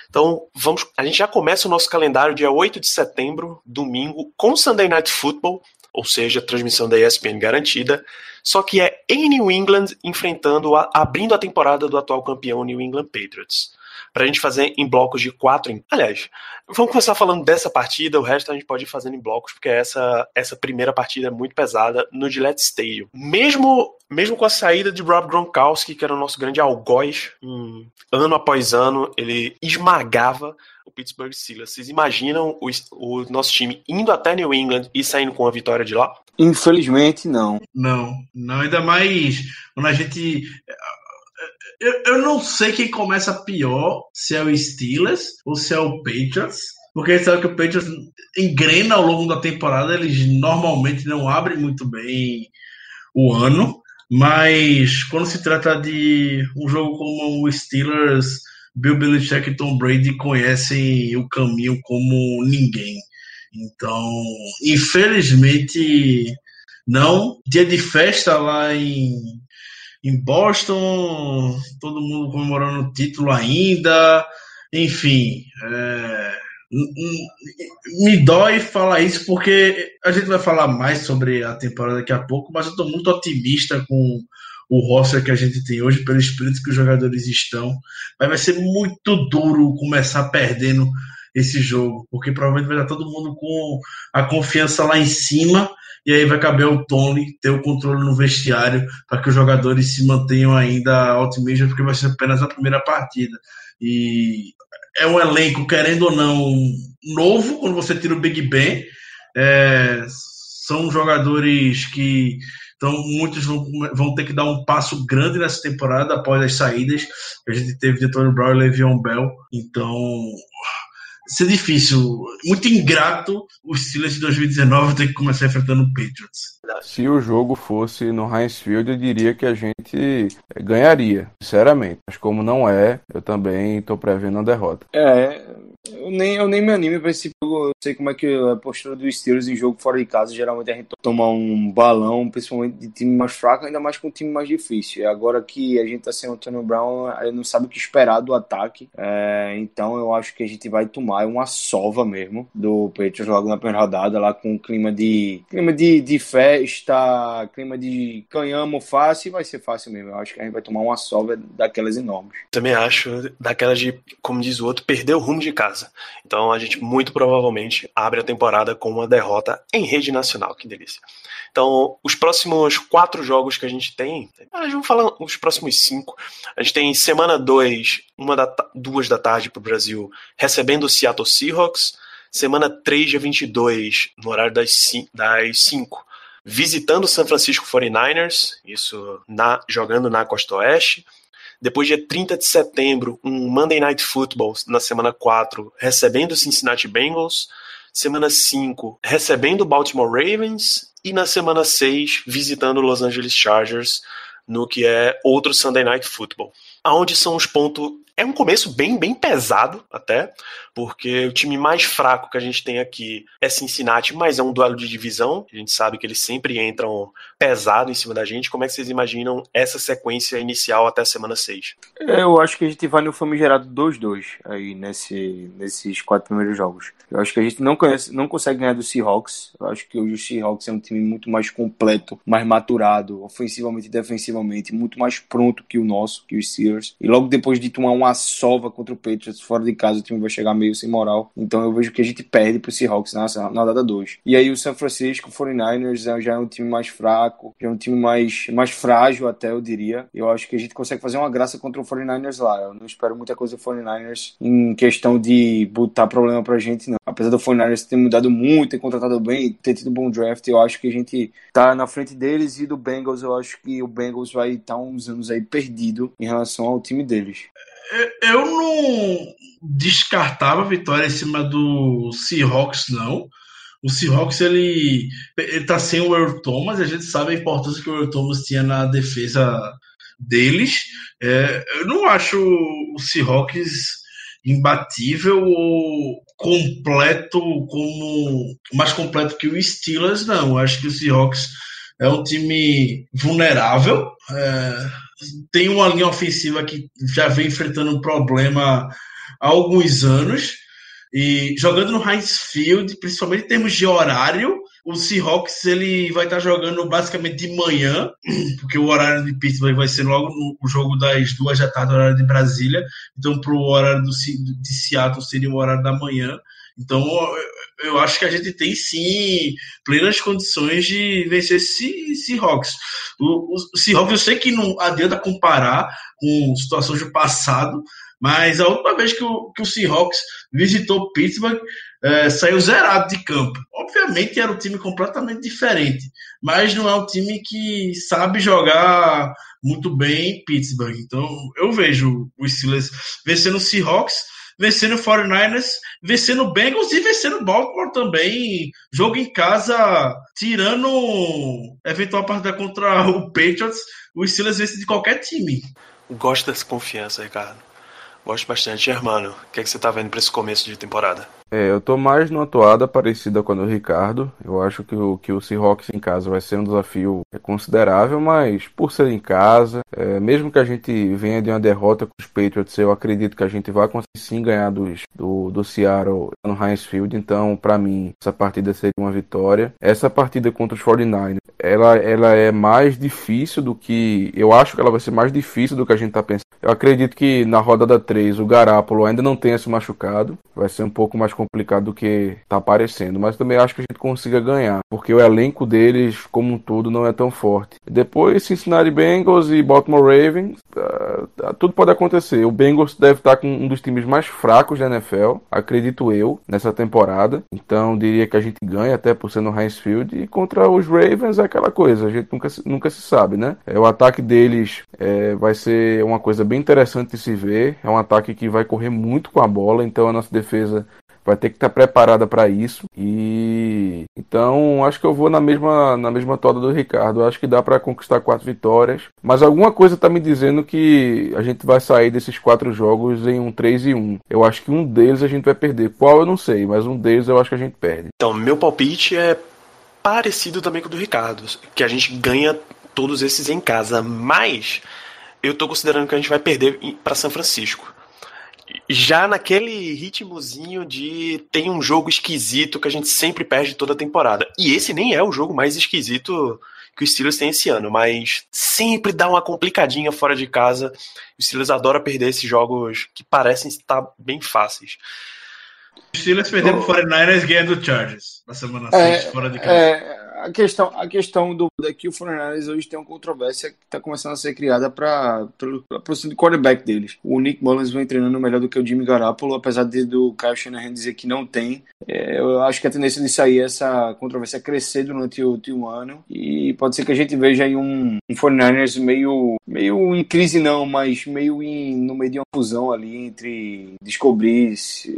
A: Então, vamos, a gente já começa o nosso calendário dia 8 de setembro, domingo, com Sunday Night Football, ou seja, transmissão da ESPN garantida, só que é em New England enfrentando, a, abrindo a temporada do atual campeão New England Patriots. Para a gente fazer em blocos de quatro. Em... Aliás, vamos começar falando dessa partida, o resto a gente pode ir fazendo em blocos, porque essa, essa primeira partida é muito pesada no Gillette Stadium. Mesmo, mesmo com a saída de Rob Gronkowski, que era o nosso grande algoz, um, ano após ano, ele esmagava o Pittsburgh Steelers. Vocês imaginam o, o nosso time indo até New England e saindo com a vitória de lá?
B: Infelizmente, não.
D: Não, não, ainda mais quando a gente. Eu, eu não sei quem começa pior, se é o Steelers ou se é o Patriots. Porque sabe que o Patriots engrena ao longo da temporada, eles normalmente não abrem muito bem o ano. Mas quando se trata de um jogo como o Steelers, Bill Belichick e Tom Brady conhecem o caminho como ninguém. Então, infelizmente, não. Dia de festa lá em, em Boston, todo mundo comemorando o título ainda. Enfim, é, me dói falar isso porque a gente vai falar mais sobre a temporada daqui a pouco, mas eu estou muito otimista com o roster que a gente tem hoje, pelo espírito que os jogadores estão. Mas vai ser muito duro começar perdendo esse jogo, porque provavelmente vai estar todo mundo com a confiança lá em cima, e aí vai caber ao Tony ter o controle no vestiário para que os jogadores se mantenham ainda otimistas, porque vai ser apenas a primeira partida. E é um elenco, querendo ou não, novo, quando você tira o Big Ben. É, são jogadores que então, muitos vão, vão, ter que dar um passo grande nessa temporada após as saídas. A gente teve de Tony Brown e Le'Veon Bell. Então, ser difícil, muito ingrato o Steelers de 2019 ter que começar enfrentando o Patriots.
C: Se o jogo fosse no Heinz Field, eu diria que a gente ganharia, sinceramente. Mas como não é, eu também estou prevendo a derrota.
B: É, eu nem, eu nem me animo pra esse jogo. Eu sei como é que a postura dos Steelers em jogo fora de casa. Geralmente a gente toma um balão, principalmente de time mais fraco, ainda mais com um time mais difícil. Agora que a gente tá sem o Antonio Brown, gente não sabe o que esperar do ataque. É, então eu acho que a gente vai tomar uma sova mesmo do Patriots logo na primeira rodada, lá com um clima de clima de, de festa, clima de canhamo fácil, vai ser fácil mesmo. Eu acho que a gente vai tomar uma sova daquelas enormes.
A: Também acho, daquelas de, como diz o outro, perder o rumo de casa casa. Então a gente muito provavelmente abre a temporada com uma derrota em rede nacional. Que delícia. Então, os próximos quatro jogos que a gente tem, ah, vamos falar os próximos cinco. A gente tem semana 2, uma da, duas da tarde para o Brasil, recebendo o Seattle Seahawks. Semana 3, dia 22, no horário das 5, visitando o San Francisco 49ers, isso na, jogando na Costa Oeste. Depois, dia 30 de setembro, um Monday Night Football na semana 4, recebendo o Cincinnati Bengals. Semana 5, recebendo o Baltimore Ravens. E na semana 6, visitando o Los Angeles Chargers, no que é outro Sunday Night Football. Aonde são os pontos é um começo bem, bem pesado até, porque o time mais fraco que a gente tem aqui é Cincinnati, mas é um duelo de divisão. A gente sabe que eles sempre entram pesado em cima da gente. Como é que vocês imaginam essa sequência inicial até a semana 6?
B: Eu acho que a gente vai no famigerado 2-2 aí nesse, nesses quatro primeiros jogos. Eu acho que a gente não, conhece, não consegue ganhar do Seahawks. Eu acho que hoje o Seahawks é um time muito mais completo, mais maturado, ofensivamente e defensivamente, muito mais pronto que o nosso, que os Steelers. E logo depois de tomar uma sova contra o Patriots fora de casa, o time vai chegar meio sem moral. Então eu vejo que a gente perde pro Seahawks na, na data 2. E aí o San Francisco 49ers já é um time mais fraco, já é um time mais, mais frágil até, eu diria. Eu acho que a gente consegue fazer uma graça contra o 49ers lá. Eu não espero muita coisa do 49ers em questão de botar problema pra gente, não. Apesar do 49ers ter mudado muito, ter contratado bem, ter tido bom draft, eu acho que a gente tá na frente deles e do Bengals, eu acho que o Bengals vai estar tá uns anos aí perdido em relação ao time deles
D: eu não descartava a vitória em cima do Seahawks, não. o Seahawks ele, ele tá sem o Earl Thomas, a gente sabe a importância que o Earl Thomas tinha na defesa deles. É, eu não acho o Seahawks imbatível ou completo como mais completo que o Steelers, não. Eu acho que o Seahawks é um time vulnerável. É, tem uma linha ofensiva que já vem enfrentando um problema há alguns anos. E jogando no Heinz Field, principalmente em termos de horário, o Seahawks ele vai estar jogando basicamente de manhã, [CLEARS THROAT] porque o horário de Pittsburgh vai ser logo no jogo das duas da tarde, horário de Brasília. Então, para o horário do, de Seattle seria o horário da manhã. Então, eu acho que a gente tem sim plenas condições de vencer esse Seahawks. O, o Seahawks, eu sei que não adianta comparar com situações do passado, mas a última vez que o, que o Seahawks visitou Pittsburgh, é, saiu zerado de campo. Obviamente era um time completamente diferente, mas não é um time que sabe jogar muito bem em Pittsburgh. Então eu vejo os Steelers vencendo o Seahawks, vencendo o 49ers, vencendo o Bengals e vencendo o Baltimore também. Jogo em casa, tirando eventual partida contra o Patriots, os Steelers vencem de qualquer time.
A: Gosto dessa confiança, Ricardo. Gosto bastante. Germano, o que, é que você tá vendo para esse começo de temporada?
C: É, eu tô mais numa toada parecida com a do Ricardo. Eu acho que o, que o Seahawks em casa vai ser um desafio considerável, mas por ser em casa, é, mesmo que a gente venha de uma derrota com os Patriots, eu acredito que a gente vai conseguir sim ganhar dos, do, do Seattle no Heinz Field. Então, para mim, essa partida seria uma vitória. Essa partida contra os 49ers, ela, ela é mais difícil do que. Eu acho que ela vai ser mais difícil do que a gente tá pensando. Eu acredito que na rodada 3 o Garápolo ainda não tenha se machucado. Vai ser um pouco mais complicado do que tá aparecendo. Mas também acho que a gente consiga ganhar. Porque o elenco deles, como um todo, não é tão forte. Depois, Cincinnati Bengals e Baltimore Ravens. Uh, tudo pode acontecer. O Bengals deve estar com um dos times mais fracos da NFL. Acredito eu, nessa temporada. Então diria que a gente ganha, até por ser no Heinz Field. E contra os Ravens é aquela coisa. A gente nunca, nunca se sabe, né? É, o ataque deles é, vai ser uma coisa bem interessante de se ver. É um ataque que vai correr muito com a bola. Então a nossa defesa vai ter que estar preparada para isso. E então acho que eu vou na mesma na mesma toda do Ricardo. Acho que dá para conquistar quatro vitórias, mas alguma coisa está me dizendo que a gente vai sair desses quatro jogos em um 3 e 1. Eu acho que um deles a gente vai perder. Qual eu não sei, mas um deles eu acho que a gente perde.
A: Então, meu palpite é parecido também com o do Ricardo, que a gente ganha todos esses em casa, mas eu tô considerando que a gente vai perder para São Francisco já naquele ritmozinho de tem um jogo esquisito que a gente sempre perde toda a temporada. E esse nem é o jogo mais esquisito que o Steelers tem esse ano, mas sempre dá uma complicadinha fora de casa. O Steelers adora perder esses jogos que parecem estar bem fáceis.
D: O Steelers perdeu pro 49ers ganhando do Chargers na semana 6, é, fora de casa.
B: É, a questão, a questão do daqui o Fernandes hoje tem uma controvérsia que está começando a ser criada para a posição de quarterback deles. O Nick Mullins vem treinando melhor do que o Jimmy Garoppolo, apesar de do Kyle Shanahan dizer que não tem. É, eu acho que a tendência de sair essa controvérsia é crescer durante o último ano e pode ser que a gente veja aí um, um 49ers meio, meio em crise não, mas meio em, no meio de uma fusão ali entre descobrir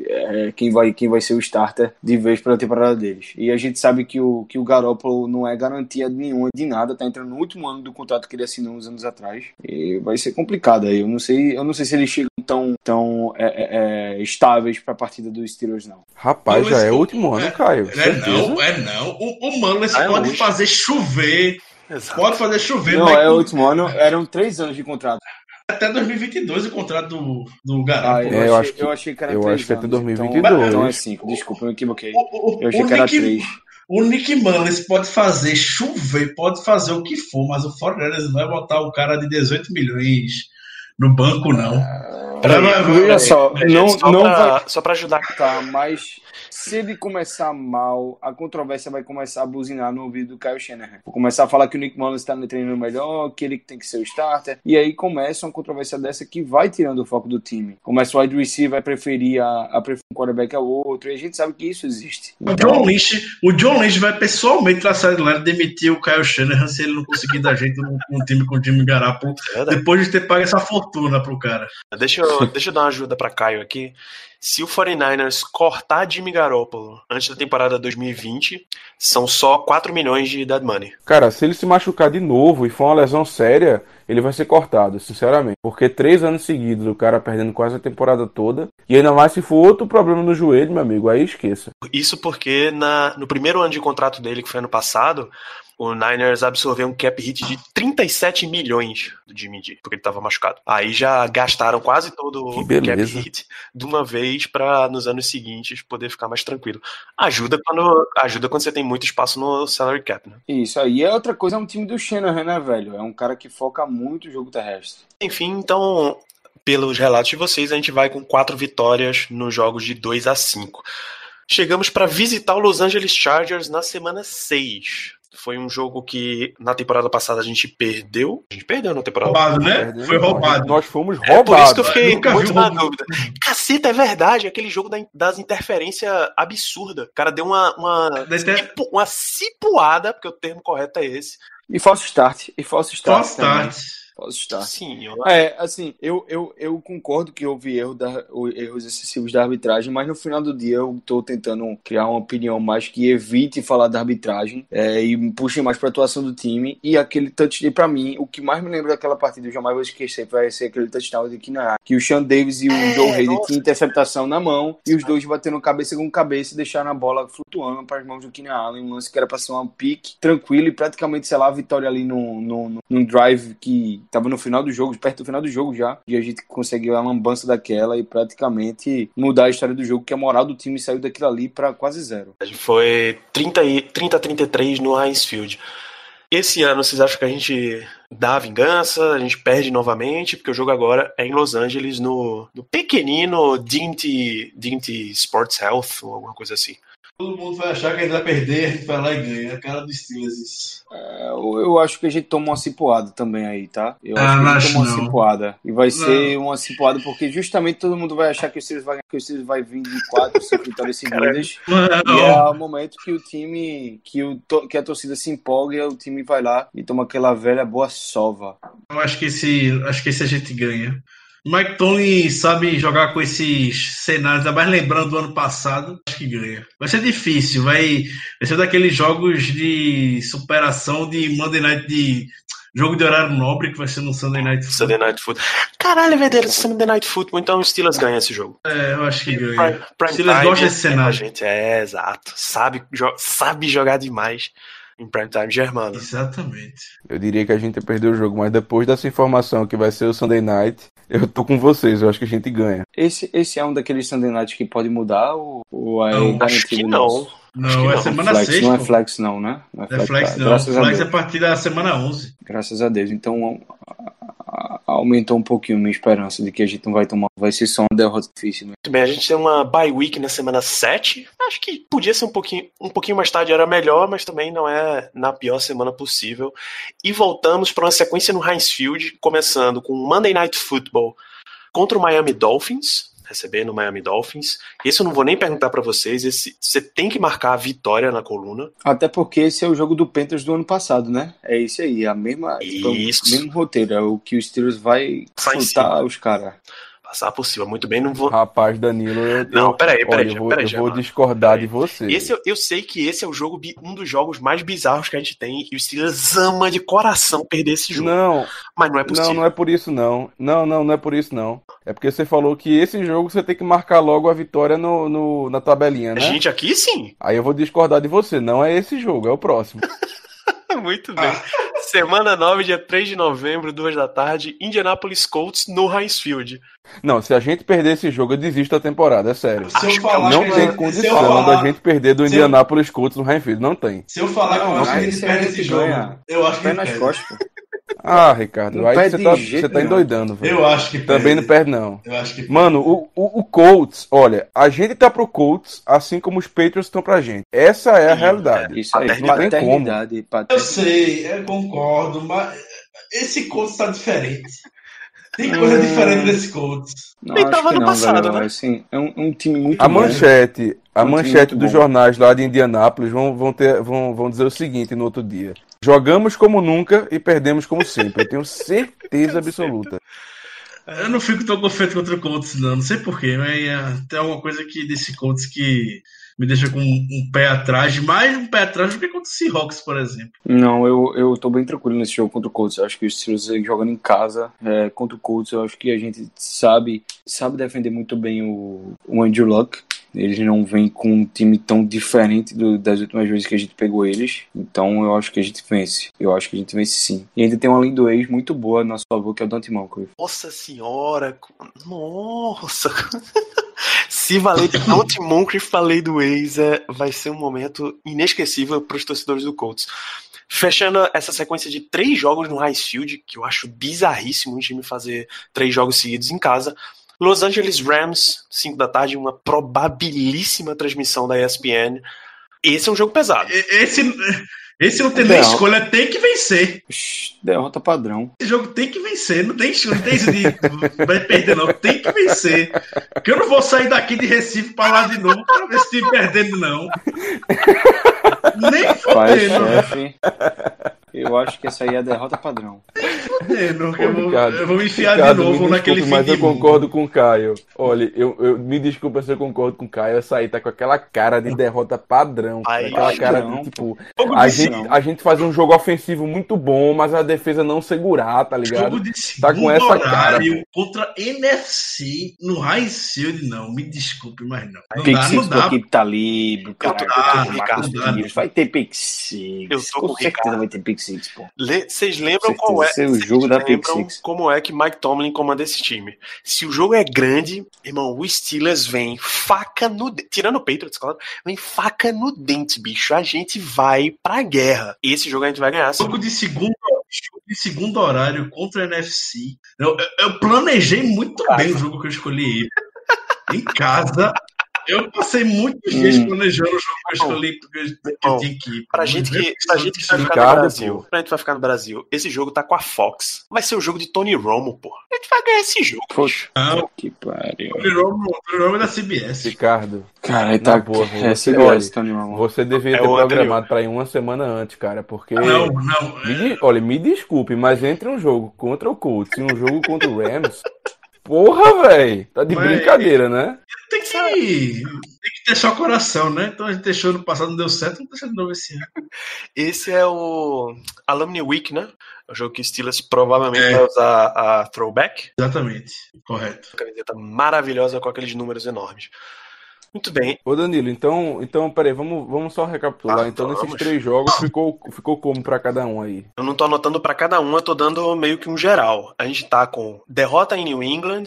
B: é, quem, vai, quem vai ser o starter de vez pela temporada deles. E a gente sabe que o, que o Garoppolo não é garantia nenhuma de nada, tá entrando no último ano do contrato que ele assinou uns anos atrás. E vai ser complicado aí. Eu não sei, eu não sei se eles chegam tão, tão é, é, é estáveis para a partida dos Steelers, não.
C: Rapaz, já é o último ano,
D: é,
C: Caio.
D: É não, é não. O, o Mullins ah, pode fazer chover. Exato. Pode fazer chover.
B: Não, é o último ano. Eram três anos de contrato
D: até 2022 o contrato do, do Garoppolo.
C: Ah, eu, achei, eu, achei, que era Eu acho que até 2022. Então,
B: então é 5, desculpa, eu me equivoquei. O, o, eu achei que era 3.
D: O Nick Mullins pode fazer chover, pode fazer o que for, mas o Fortaleza não vai botar o cara de 18 milhões no banco, não.
B: Olha só, não,
A: só
B: não
A: pra,
B: vai...
A: Só para ajudar.
B: Tá, mas se ele começar mal, a controvérsia vai começar a buzinar no ouvido do Kyle Shanahan. Vou começar a falar que o Nick Mullins está treinando melhor, que ele tem que ser o starter. E aí começa uma controvérsia dessa que vai tirando o foco do time. Começa o wide receiver vai preferir a, a preferir um quarterback ao outro. E a gente sabe que isso existe.
D: Então... O, John Lynch, o John Lynch vai pessoalmente pra sideline demitir o Kyle Shanahan se ele não conseguir dar jeito num, num time com o Jimmy Garoppolo depois de ter pago essa fortuna pro cara.
A: Deixa eu, eu, deixa eu dar uma ajuda para Caio aqui. Se o 49ers cortar Jimmy Garoppolo antes da temporada 2020, são só 4 milhões de dead money.
C: Cara, se ele se machucar de novo e for uma lesão séria, ele vai ser cortado, sinceramente. Porque três anos seguidos o cara perdendo quase a temporada toda. E ainda mais se for outro problema no joelho, meu amigo, aí esqueça.
A: Isso porque na, no primeiro ano de contrato dele, que foi ano passado, o Niners absorveu um cap hit de 37 milhões do Jimmy G, porque ele estava machucado. Aí já gastaram quase todo o cap hit de uma vez para nos anos seguintes poder ficar mais tranquilo. Ajuda quando ajuda quando você tem muito espaço no salary cap, né?
B: Isso aí é outra coisa, é um time do Shanahan, né, velho? É um cara que foca muito o jogo terrestre.
A: Enfim, então, pelos relatos de vocês, a gente vai com quatro vitórias nos jogos de 2 a 5. Chegamos para visitar o Los Angeles Chargers na semana 6. Foi um jogo que na temporada passada a gente perdeu. A gente perdeu na temporada
D: Roubado, né?
C: Perdeu,
D: Foi roubado.
C: Nós fomos
A: É por isso que eu
C: roubados.
A: fiquei
D: Nunca
A: muito na dúvida. Caceta, é verdade. Aquele jogo da- das interferências absurda. O cara deu uma, uma,
D: inter-
A: uma cipuada, porque o termo correto é esse.
B: E falso start. E falso start.
D: False
B: também.
D: start.
B: Falso start.
A: Sim, eu
B: É, assim, eu, eu, eu concordo que houve erro da, erros excessivos da arbitragem, mas no final do dia eu tô tentando criar uma opinião mais que evite falar da arbitragem é, e puxe mais pra atuação do time. E aquele touchdown, pra mim, o que mais me lembra daquela partida, eu jamais vou esquecer, vai ser aquele touchdown de Kina, que o Sean Davis e o
A: É,
B: Joe Hayden tinham interceptação na mão e os dois batendo cabeça com cabeça e deixaram a bola flutuando para as mãos do Allen, um lance que era pra ser uma pique tranquilo e praticamente, sei lá, a vitória ali no, no, no, num drive que tava no final do jogo, perto do final do jogo já, e a gente conseguiu a lambança daquela e praticamente mudar a história do jogo, que a moral do time saiu daquilo ali pra quase zero.
A: Foi 30, e- 30 a 33 no Heinz Field. Esse ano, vocês acham que a gente dá a vingança, a gente perde novamente, porque o jogo agora é em Los Angeles, no, no pequenino Dignity, Dignity Sports Health, ou alguma coisa assim.
D: Todo mundo vai achar que a gente vai perder, a gente vai lá e ganha. A cara do Steelers isso.
B: É, Eu, eu acho que a gente toma uma cipuada também aí, tá? Eu
D: Ah,
B: acho que
D: não
B: a gente toma uma
D: não.
B: cipuada. E vai ser uma cipuada porque justamente todo mundo vai achar que o Steelers vai, que o Steelers vai vir de quatro, cinco vitórias [LAUGHS] seguidas. E é o momento que o time, que, o, que a torcida se empolga, o time vai lá e toma aquela velha boa sova.
D: Eu acho que esse, acho que esse a gente ganha. O Mike Tony sabe jogar com esses cenários, ainda mais lembrando do ano passado, acho que ganha. Vai ser difícil, vai, vai ser daqueles jogos de superação de Monday Night de jogo de horário nobre que vai ser no Sunday Night Football.
A: Sunday Night Football. Caralho, é verdade, Sunday Night Football, então o Steelers ganha esse jogo.
D: É, eu acho que ganha.
A: Prime, prime
D: Steelers gosta desse cenário.
A: A gente é exato. Sabe, jo- sabe jogar demais em prime time germano.
D: Exatamente.
C: Eu diria que a gente perdeu o jogo, mas depois dessa informação que vai ser o Sunday Night, eu tô com vocês, eu acho que a gente ganha.
B: Esse, esse é um daqueles Sunday Nights que pode mudar ou, ou é
D: Não,
A: Acho que
B: garantido
A: não.
B: nosso?
D: Não, é
A: não.
D: semana
B: Flex,
D: 6.
B: não é flex não, né? Não
D: Não é flex,
B: tá.
D: não.
B: Graças a
D: Flex é
B: Deus.
D: a partir da semana 11.
B: Graças a Deus. Então a- a- aumentou um pouquinho minha esperança de que a gente não vai tomar. Vai ser só uma derrota difícil. Né?
A: Muito bem, a gente tem uma bye week na semana 7. Acho que podia ser um pouquinho, um pouquinho mais tarde, era melhor, mas também não é na pior semana possível. E voltamos para uma sequência no Heinz Field, começando com Monday Night Football contra o Miami Dolphins, recebendo o Miami Dolphins. Esse eu não vou nem perguntar para vocês, esse você tem que marcar a vitória na coluna.
B: Até porque esse é o jogo do Panthers do ano passado, né? É isso aí, a mesma, tipo, o
A: Isso.
B: mesmo roteiro, é o que o Steelers vai
A: em
B: chutar os caras.
A: Passar por cima, muito bem, não vou.
C: Rapaz, Danilo, eu,
A: Não, peraí, peraí,
C: olha, eu vou,
A: peraí,
C: eu vou discordar
A: Peraí.
C: de você.
A: Esse eu, eu sei que esse é o jogo um dos jogos mais bizarros que a gente tem e o Steelers ama de coração perder esse jogo,
C: Não,
A: mas não é possível.
C: não, não é por isso não. Não, não, não é por isso não. É porque você falou que esse jogo você tem que marcar logo a vitória no, no- na tabelinha, né?
A: gente aqui sim.
C: Aí eu vou discordar de você. Não é esse jogo, é o próximo. [LAUGHS]
A: Muito bem. Semana 9, dia 3 de novembro, 2 da tarde, Indianapolis Colts no Heinz Field.
C: Não, se a gente perder esse jogo, eu desisto da temporada, é sério.
D: Se eu falar
C: Não tem
D: eu
C: condição
D: falar-
C: da gente perder do
D: eu-
C: Indianapolis Colts no Rainfield. Não tem.
D: Se eu falar que eu acho que a
B: aí
D: gente
B: se a
D: perde
B: gente
D: esse jogo,
B: ganha,
D: eu acho que perde.
B: costas.
C: Ah, Ricardo,
B: Não
C: aí você tá, você tá endoidando, velho.
D: Eu acho que perde.
C: Também não perde, não.
D: Eu acho que perde.
C: Mano, o, o, o Colts, olha, a gente tá pro Colts assim como os Patriots estão pra gente. Essa é a
A: Sim,
C: realidade.
B: Isso aí.
C: Não tem como.
D: Eu sei, eu concordo, mas esse Colts tá diferente. Tem coisa diferente nesse Colts.
B: Não,
A: Ele
B: acho
A: tava no
B: não,
A: passado,
B: velho.
A: né?
B: Assim, é um, um time muito
C: A
B: bom.
C: manchete, a
B: Um
C: manchete dos
B: bom.
C: jornais lá de Indianápolis vão, vão, ter, vão, vão dizer o seguinte no outro dia: Jogamos como nunca e perdemos como sempre. Eu tenho certeza absoluta.
D: Eu não fico tão confiante contra o Colts, não. Não sei porquê, mas é, tem alguma coisa que desse Colts que me deixa com um pé atrás, mais um pé atrás do que contra o Seahawks, por exemplo.
B: Não, eu, eu tô bem tranquilo nesse jogo contra o Colts. Eu acho que os Steelers jogando em casa é, contra o Colts, eu acho que a gente sabe, sabe defender muito bem o, o Andrew Luck. Eles não vêm com um time tão diferente do, das últimas vezes que a gente pegou eles. Então eu acho que a gente vence. Eu acho que a gente vence sim. E ainda tem uma linha ex muito boa a nosso favor, que é o Dante Moncrief.
A: Nossa senhora! Nossa! [LAUGHS] Se valer de Dante Moncrief pra lei do ex, é, vai ser um momento inesquecível para os torcedores do Colts. Fechando essa sequência de três jogos no High Field, que eu acho bizarríssimo um time fazer três jogos seguidos em casa. Los Angeles Rams, 5 da tarde, uma probabilíssima transmissão da ESPN. Esse é um jogo pesado.
D: Esse, esse não tem nem escolha, tem que vencer.
B: Derrota padrão.
D: Esse jogo tem que vencer, não tem, não tem esse de vai perder, não. Tem que vencer. Porque eu não vou sair daqui de Recife pra lá de novo pra ver se perdendo, não. Nem fodendo.
B: Eu acho que essa aí é a derrota padrão.
D: Fudendo, eu, vou, eu vou me enfiar Ricardo, de novo
C: desculpe,
D: naquele fim
C: Mas eu concordo com o Caio. Olha, eu, eu, me desculpa se eu concordo com o Caio. Essa aí tá com aquela cara de derrota padrão.
A: Ai,
C: aquela cara
B: não.
C: de tipo. A gente, a gente faz um jogo ofensivo muito bom, mas a defesa não segurar, tá ligado?
D: Jogo de
C: Tá com essa cara.
D: horário contra NFC no High Shield, não. Me desculpe, mas não. Não
B: Pick
D: dá, não
B: do
D: dá.
B: Talib, caralho,
A: tô-
B: vai ter
A: Ricardo,
B: Pick Six.
A: Eu tô
B: com certeza
A: Ricardo.
B: vai ter Pick Six, pô.
A: Le- Vocês lembram
B: Certeza,
A: qual é?
B: jogo da Pick
A: lembram
B: Six.
A: como é que Mike Tomlin comanda esse time? Se o jogo é grande, irmão, o Steelers vem faca no dente. Tirando o Patriots, claro, vem faca no dente, bicho. A gente vai pra guerra. Esse jogo a gente vai ganhar. sim.
D: Jogo de segundo, de segundo horário contra a NFC. Eu, eu- eu planejei muito bem o jogo que eu escolhi. em casa. Eu passei muitos dias
B: Hum.
D: planejando o jogo que eu escolhi porque eu, que eu
A: Bom,
D: que ir.
A: Pra gente que, pra gente que vai ficar no Brasil, pra gente que vai ficar no Brasil, esse jogo tá com a Fox. Vai ser o jogo de Tony Romo, pô. A gente vai ganhar esse jogo. bicho.
D: Não,
B: Que pariu.
D: o Romo o Romo é da CBS.
C: Ricardo,
B: Caralho,
C: Na
B: tá.
C: boa,
B: é,
C: você-
B: CBS,
C: olha,
B: Tony Romo.
C: você deveria
A: É
C: ter
A: anterior.
C: programado pra ir uma semana antes, cara, porque.
D: Não, não.
C: Me di- olha, me desculpe, mas entre um jogo contra o Colts e um jogo contra o Rams, porra, velho, tá de
D: Mas-
C: brincadeira, né?
D: Tem que, tem que ter só coração, né? Então a gente deixou no passado, não deu certo, vamos deixar de novo esse ano.
A: Esse é o Alumni Week, né? É o jogo que o Steelers provavelmente
D: É.
A: vai usar a throwback.
D: Exatamente. Correto.
A: Camiseta maravilhosa com aqueles números enormes. Muito bem.
C: Ô Danilo, então, então peraí, vamos, vamos só recapitular.
A: Ah,
C: então, nesses
A: vamos.
C: três jogos, ficou, ficou como pra cada um aí?
A: Eu não tô anotando pra cada um, eu tô dando meio que um geral. A gente tá com derrota em New England,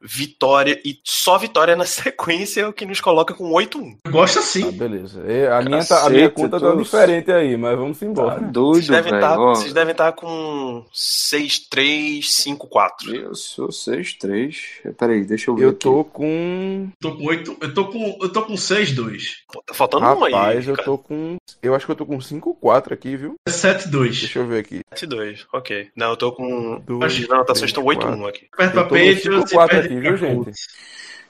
A: vitória e só vitória na [LAUGHS] sequência é o que nos coloca com 8-1.
D: Eu gosto
C: Ah,
D: assim.
C: beleza. E a, minha, tá- a minha conta tá diferente aí, mas vamos
B: Tá
C: embora.
B: doido,
A: Vocês devem,
B: velho.
A: tá, devem estar com 6-3, 5-4.
B: Eu sou 6-3. Peraí, deixa eu ver.
C: Eu
B: aqui.
C: tô com.
D: Tô com 8. Eu tô com. Eu tô com 6-2.
A: Pô, tá faltando um aí.
C: Rapaz, eu
A: cara.
C: tô com. Eu acho que eu tô com 5-4 aqui, viu?
D: 7-2.
C: Deixa eu ver aqui.
A: 7-2, ok. Não, eu tô com.
C: Dois,
A: As anotações estão
C: quatro.
A: 8-1 aqui.
C: No
D: Patriots e
C: 5-4
D: perde
C: aqui,
D: pra
C: viu, gente?
D: Colts.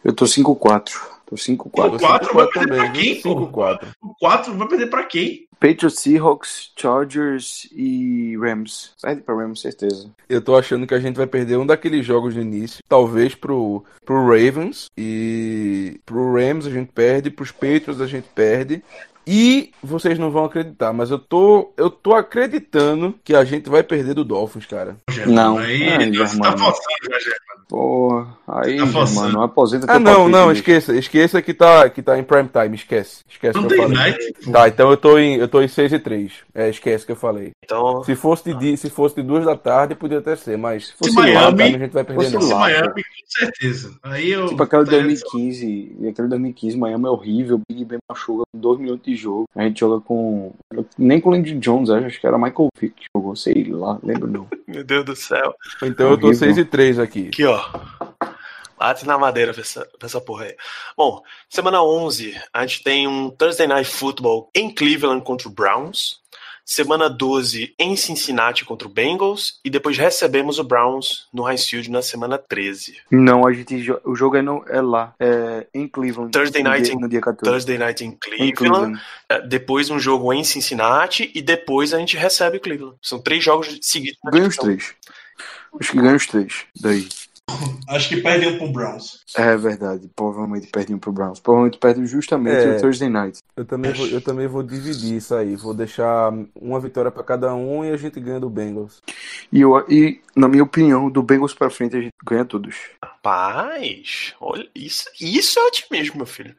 B: Eu tô 5-4. Tô 5-4.
D: O quatro vai perder pra
C: viu?
D: quem, pô?
C: 5-4.
D: O 4 vai perder pra quem?
B: Patriots, Seahawks, Chargers e Rams. Perde pra Rams, certeza.
C: Eu tô achando que a gente vai perder um daqueles jogos no início. Talvez pro, pro Ravens. E pro Rams a gente perde. Pros Patriots a gente perde. E vocês não vão acreditar, mas eu tô, eu tô acreditando que a gente vai perder do Dolphins, cara.
B: Não.
D: Aí
B: Ai,
D: você tá forçando, já, já.
B: Porra, aí,
D: Tá
B: mano, aposenta
C: Ah, não,
B: palpite,
C: não,
B: bicho.
C: esqueça. Esqueça que tá, que tá em prime time. Esquece. Esquece
D: Não
C: que eu
D: tem
C: falei.
D: night.
C: Tá, então eu tô em, eu tô em 6 e 3. É, esquece que eu falei.
A: Então,
C: Se fosse de, dia- se fosse de duas da tarde, podia até ser, mas se fosse
D: Se Miami-
C: tarde, a gente vai perder
B: fosse
C: não.
D: Se
B: lá,
D: Miami, com certeza. Aí eu.
B: Tipo aquela de
D: tá
B: 2015, e aquele 2015, Miami é horrível, Big Ben machuca com 2 minutos de jogo. A gente joga com. Nem com o Landry Jones, acho, que era Michael Vick que jogou, sei lá, lembro não. [LAUGHS]
A: meu Deus do céu.
C: Então eu tô
B: Horrível.
C: 6 e 3 aqui.
A: Aqui, ó. Bate na madeira pra essa, pra essa porra aí. Bom, semana 11, a gente tem um Thursday Night Football em Cleveland contra o Browns. Semana 12 em Cincinnati contra o Bengals. E depois recebemos o Browns no High Field na semana 13.
B: Não, a gente. O jogo é, no, é lá, é em Cleveland.
A: Thursday
B: no
A: night
B: dia, no dia 14.
A: Thursday Night em
B: Em
A: Cleveland.
B: Cleveland.
A: É, Depois um jogo em Cincinnati. E depois a gente recebe Cleveland. São três jogos seguidos.
B: Ganha os três. Acho que ganha os três. Daí. [COUGHS]
D: Acho que perdem pro Browns.
B: É verdade, provavelmente perdem pro Browns. Provavelmente perdem justamente
C: É.
B: o Thursday Night.
C: Eu também, vou, eu também vou dividir isso aí. Vou deixar uma vitória pra cada um e a gente ganha do Bengals.
B: E, eu, e, na minha opinião, do Bengals pra frente a gente ganha todos.
A: Rapaz, olha, isso, isso é otimismo, meu filho.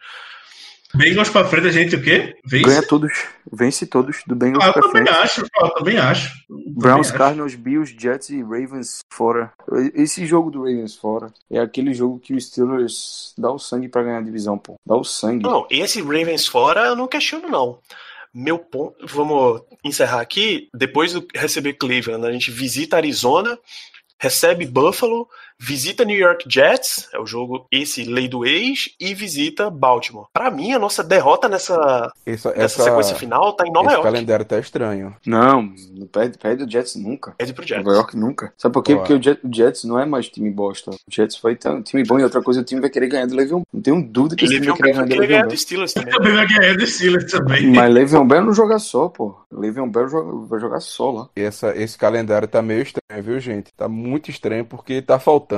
D: Bengals pra frente, a gente o quê? Vence?
B: Ganha todos. Vence todos do Bengals
D: Ah, eu
B: pra
D: também
B: frente.
D: acho, eu também acho.
B: Browns,
D: Também acho.
B: Cardinals, Bills, Jets e Ravens fora. Esse jogo do Ravens fora é aquele jogo que o Steelers dá o sangue pra ganhar a divisão, pô. Dá o sangue.
A: Não, esse Ravens fora eu não questiono, não. Meu ponto. Vamos encerrar aqui. Depois de receber Cleveland, a gente visita Arizona, recebe Buffalo, visita New York Jets, é o jogo esse lei do ex, e visita Baltimore. Pra mim, a nossa derrota nessa,
C: Essa,
A: nessa
C: essa,
A: sequência final tá em Nova
C: esse
A: York.
C: calendário tá estranho.
B: Não, não perde, perde o Jets nunca.
A: É de pro Jets.
B: Nova York nunca. Sabe por quê?
C: Boa.
B: Porque o Jet- o Jets não é mais time bosta. O Jets vai ter um time bom e outra coisa, o time vai querer ganhar do Le'Veon. Não tenho dúvida que esse time vai querer ganhar
A: ganhar
B: Le'Veon
A: do. Steelers também. [LAUGHS]
D: Também vai ganhar do Steelers também.
B: Mas Le'Veon Bell não joga só, pô. Le'Veon Bell joga- vai jogar só lá.
C: Essa, esse calendário tá meio estranho, viu, gente? Tá muito estranho porque tá faltando,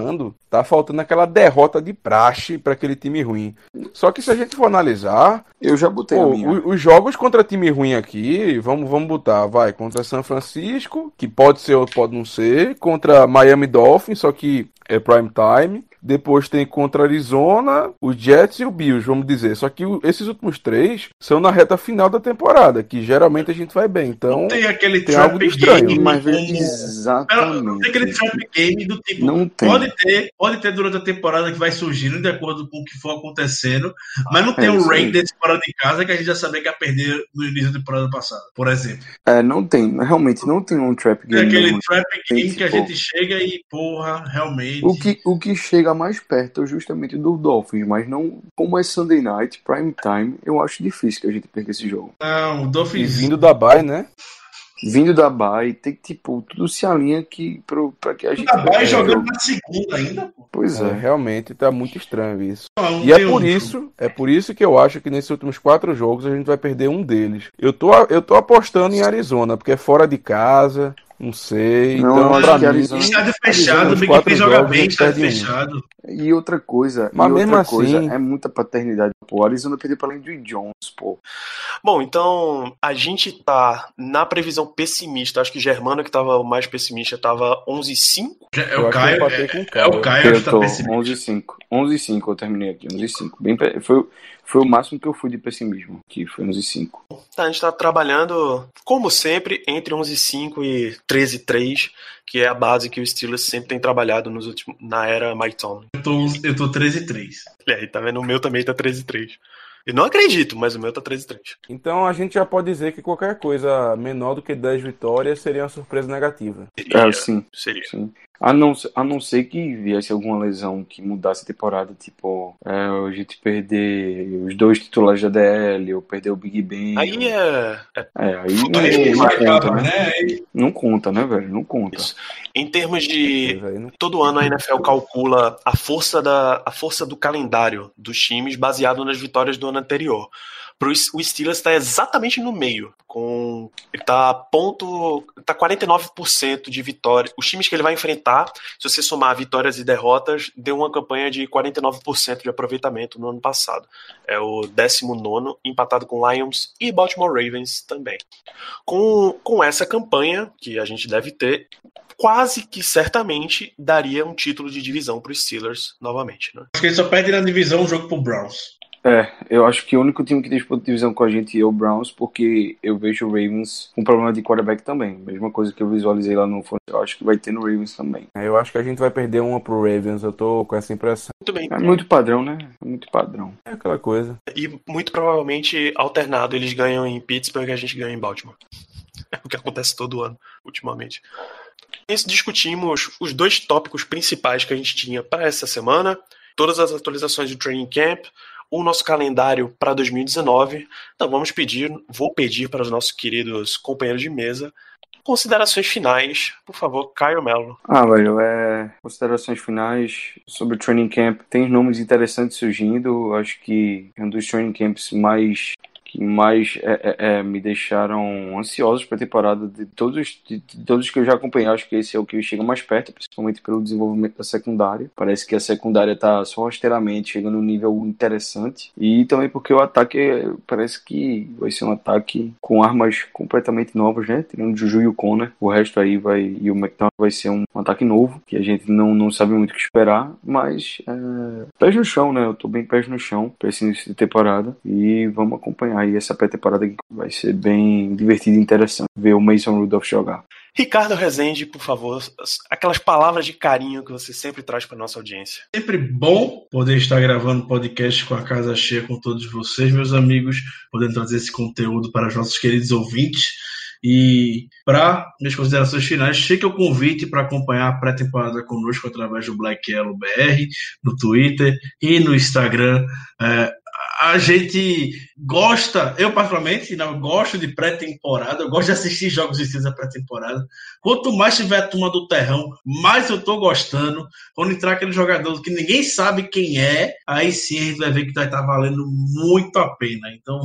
C: tá faltando aquela derrota de praxe pra aquele time ruim. Só que se a gente for analisar,
B: Eu já botei
C: pô,
B: minha.
C: o- os jogos contra time ruim aqui, vamos, vamos botar, vai, contra São Francisco, que pode ser ou pode não ser, contra Miami Dolphins, só que é prime time. Depois tem contra Arizona, os Jets e o Bills, vamos dizer. Só que o- esses últimos três são na reta final da temporada, que geralmente a gente vai bem. Então,
D: Tem aquele
C: tem
D: trap
C: algo estranho,
D: game.
B: Mas
D: como-
B: exatamente.
D: Não, tem aquele trap game do tipo.
B: Não tem.
D: Pode ter, pode ter durante a temporada que vai surgindo de acordo com o que for acontecendo, mas não tem
B: É
D: um
B: aí.
D: Raiders fora de casa que a gente já sabia que ia perder no início da temporada passada, por exemplo.
B: É, não tem, realmente não tem um trap
D: Tem
B: game.
D: aquele
B: não.
D: trap game
B: Tem,
D: que a gente chega e, porra, realmente.
B: O que, o que chega mais perto justamente do Dolphins, mas não como é Sunday Night, prime time, eu acho difícil que a gente perca esse jogo.
D: Não, o
C: e
D: Dolphins.
C: vindo da Bay, né?
B: Vindo da Bay, tem que, tipo, tudo se alinha aqui pro, pra que a gente. Perca esse
D: jogando na segunda ainda, pô.
B: Pois
C: É,
B: é.
C: realmente tá muito estranho isso.
D: Não,
C: E é por isso, é por isso que eu acho que nesses últimos quatro jogos a gente vai perder um deles. Eu tô, eu tô apostando em Arizona, porque é fora de casa, não sei.
B: Não,
C: então,
B: eu acho que
C: mim,
D: Estádio fechado, o Big Ben joga bem,
C: gente
D: estádio fechado.
B: E outra coisa,
C: Mas
B: e outra
C: mesmo
B: coisa,
C: assim-
B: é muita paternidade. Pô, Arizona perdeu pra Landry Jones, pô.
A: Bom, então a gente tá na previsão pessimista. Acho que Germano, que tava o mais pessimista, tava 11,5.
D: Já- É
C: eu
D: o
C: acho que eu
D: Caio. É,
C: o
D: é
C: Caio.
D: o Caio que
B: Eu
D: tá pessimista.
B: 11,5. 11,5 eu terminei aqui, 11,5. Bem, pe- foi, foi o máximo que eu fui de pessimismo, que foi 11,5.
A: Tá, a gente tá trabalhando, como sempre, entre 11,5 e 13,3, que é a base que o Steelers sempre tem trabalhado nos últimos, na era Mike Tomlin.
D: Eu tô, eu tô 13 e 3.
A: E aí, tá vendo? O meu também tá 13,3. Eu não acredito, mas o meu tá 13,3.
C: Então a gente já pode dizer que qualquer coisa menor do que 10 vitórias seria uma surpresa negativa.
A: Seria.
B: É, sim,
A: seria.
B: sim. A não, ser- a não ser que viesse alguma lesão que mudasse a temporada, tipo, é, a gente perder os dois titulares da DL, ou perder o Big Ben.
A: Aí é, é-
B: É, aí não,
D: Aí
B: não conta, né?
D: né?
B: Não conta, né, velho? Não conta.
A: Isso. Em termos de.
C: Não-
A: Todo ano a NFL calcula a força, da, a força do calendário dos times baseado nas vitórias do ano anterior. O Steelers está exatamente no meio. Com, ele está ponto. Tá 49% de vitória. Os times que ele vai enfrentar, se você somar vitórias e derrotas, deu uma campanha de 49% de aproveitamento no ano passado. É o 19, empatado com Lions e Baltimore Ravens também. Com, com essa campanha, que a gente deve ter, quase que certamente daria um título de divisão para os Steelers novamente. Né?
D: Acho que ele só perde na divisão um jogo pro Browns.
B: É, eu acho que o único time que disputa divisão com a gente é o Browns, porque eu vejo o Ravens com problema de quarterback também. Mesma coisa que eu visualizei lá no Fonte, eu acho que vai ter no Ravens também.
C: Eu acho que a gente vai perder uma pro Ravens, eu tô com essa impressão.
A: Muito bem.
B: É muito padrão, né? É muito padrão.
C: É aquela coisa.
A: E muito provavelmente alternado eles ganham em Pittsburgh e a gente ganha em Baltimore. [LAUGHS] É o que acontece todo ano, ultimamente. Nesse discutimos os dois tópicos principais que a gente tinha para essa semana, todas as atualizações do training camp, o nosso calendário para 2019. Então vamos pedir, vou pedir para os nossos queridos companheiros de mesa considerações finais, por favor, Caio Melo.
B: Ah, velho, é. Considerações finais sobre o training camp. Tem nomes interessantes surgindo. Acho que é um dos training camps mais. Que mais é, é, é me deixaram ansiosos para a temporada de todos, de, de, todos que eu já acompanhei. Acho que esse é o que chega mais perto, principalmente pelo desenvolvimento da secundária. Parece que a secundária está só rasteiramente chegando num nível interessante. E também porque o ataque parece que vai ser um ataque com armas completamente novas, né? Tirando o Juju e o Conner. O resto aí vai. E o McDonald vai ser um, um ataque novo, que a gente não, não sabe muito o que esperar. Mas é, pés no chão, né? Eu tô bem pés no chão para esse início de temporada. E vamos acompanhar aí essa pré-temporada que vai ser bem divertida e interessante ver o Mason Rudolph jogar.
A: Ricardo Rezende, por favor, aquelas palavras de carinho que você sempre traz para nossa audiência.
D: Sempre bom poder estar gravando podcast com a casa cheia com todos vocês, meus amigos, podendo trazer esse conteúdo para os nossos queridos ouvintes. E para minhas considerações finais, cheque o convite para acompanhar a pré-temporada conosco através do Black Yellow BR, no Twitter e no Instagram. É, a gente gosta, eu particularmente, não gosto de pré-temporada, eu gosto de assistir jogos de da pré-temporada. Quanto mais tiver a turma do terrão, mais eu tô gostando. Quando entrar aquele jogador que ninguém sabe quem é, aí sim a gente vai ver que vai estar tá valendo muito a pena. Então,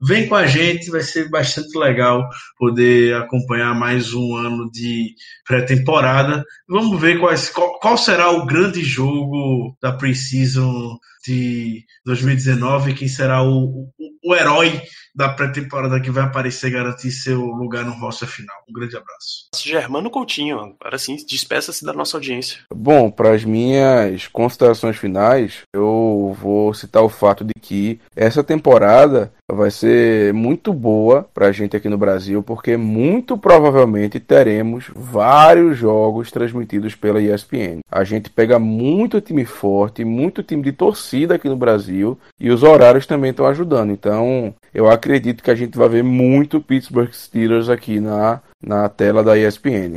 D: vem com a gente, vai ser bastante legal poder acompanhar mais um ano de pré-temporada. Vamos ver quais, qual, qual será o grande jogo da Precision de 2019, quem será o, o, o herói da pré-temporada que vai aparecer e garantir seu lugar no roster final. Um grande abraço.
A: Germano Coutinho, agora sim, despeça-se da nossa audiência.
C: Bom, para as minhas considerações finais, eu vou citar o fato de que essa temporada vai ser muito boa para a gente aqui no Brasil, porque muito provavelmente teremos vários jogos transmitidos pela ESPN. A gente pega muito time forte, muito time de torcida aqui no Brasil e os horários também estão ajudando. Então, eu acredito que a gente vai ver muito Pittsburgh Steelers aqui na, na tela da ESPN.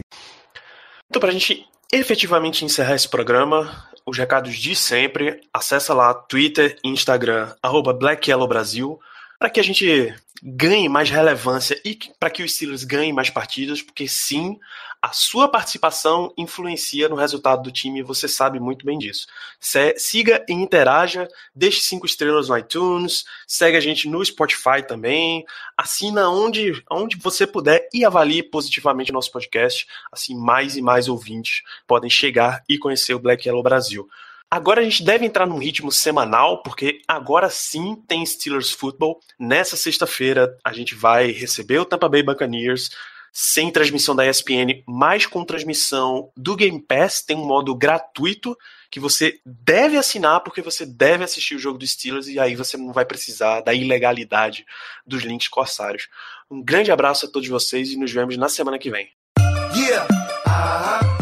A: Então, para a gente efetivamente encerrar esse programa, os recados de sempre, acessa lá Twitter e Instagram, arroba Black Yellow Brasil, para que a gente ganhe mais relevância e para que os Steelers ganhem mais partidas, porque sim, a sua participação influencia no resultado do time, você sabe muito bem disso. siga e interaja, deixe cinco estrelas no iTunes, segue a gente no Spotify também, assina onde, onde você puder e avalie positivamente o nosso podcast, assim mais e mais ouvintes podem chegar e conhecer o Black Yellow Brasil. Agora a gente deve entrar num ritmo semanal, porque agora sim tem Steelers Football. Nessa sexta-feira a gente vai receber o Tampa Bay Buccaneers sem transmissão da ESPN, mas com transmissão do Game Pass. Tem um modo gratuito que você deve assinar, porque você deve assistir o jogo dos Steelers e aí você não vai precisar da ilegalidade dos links corsários. Um grande abraço a todos vocês e nos vemos na semana que vem. Yeah. Uh -huh.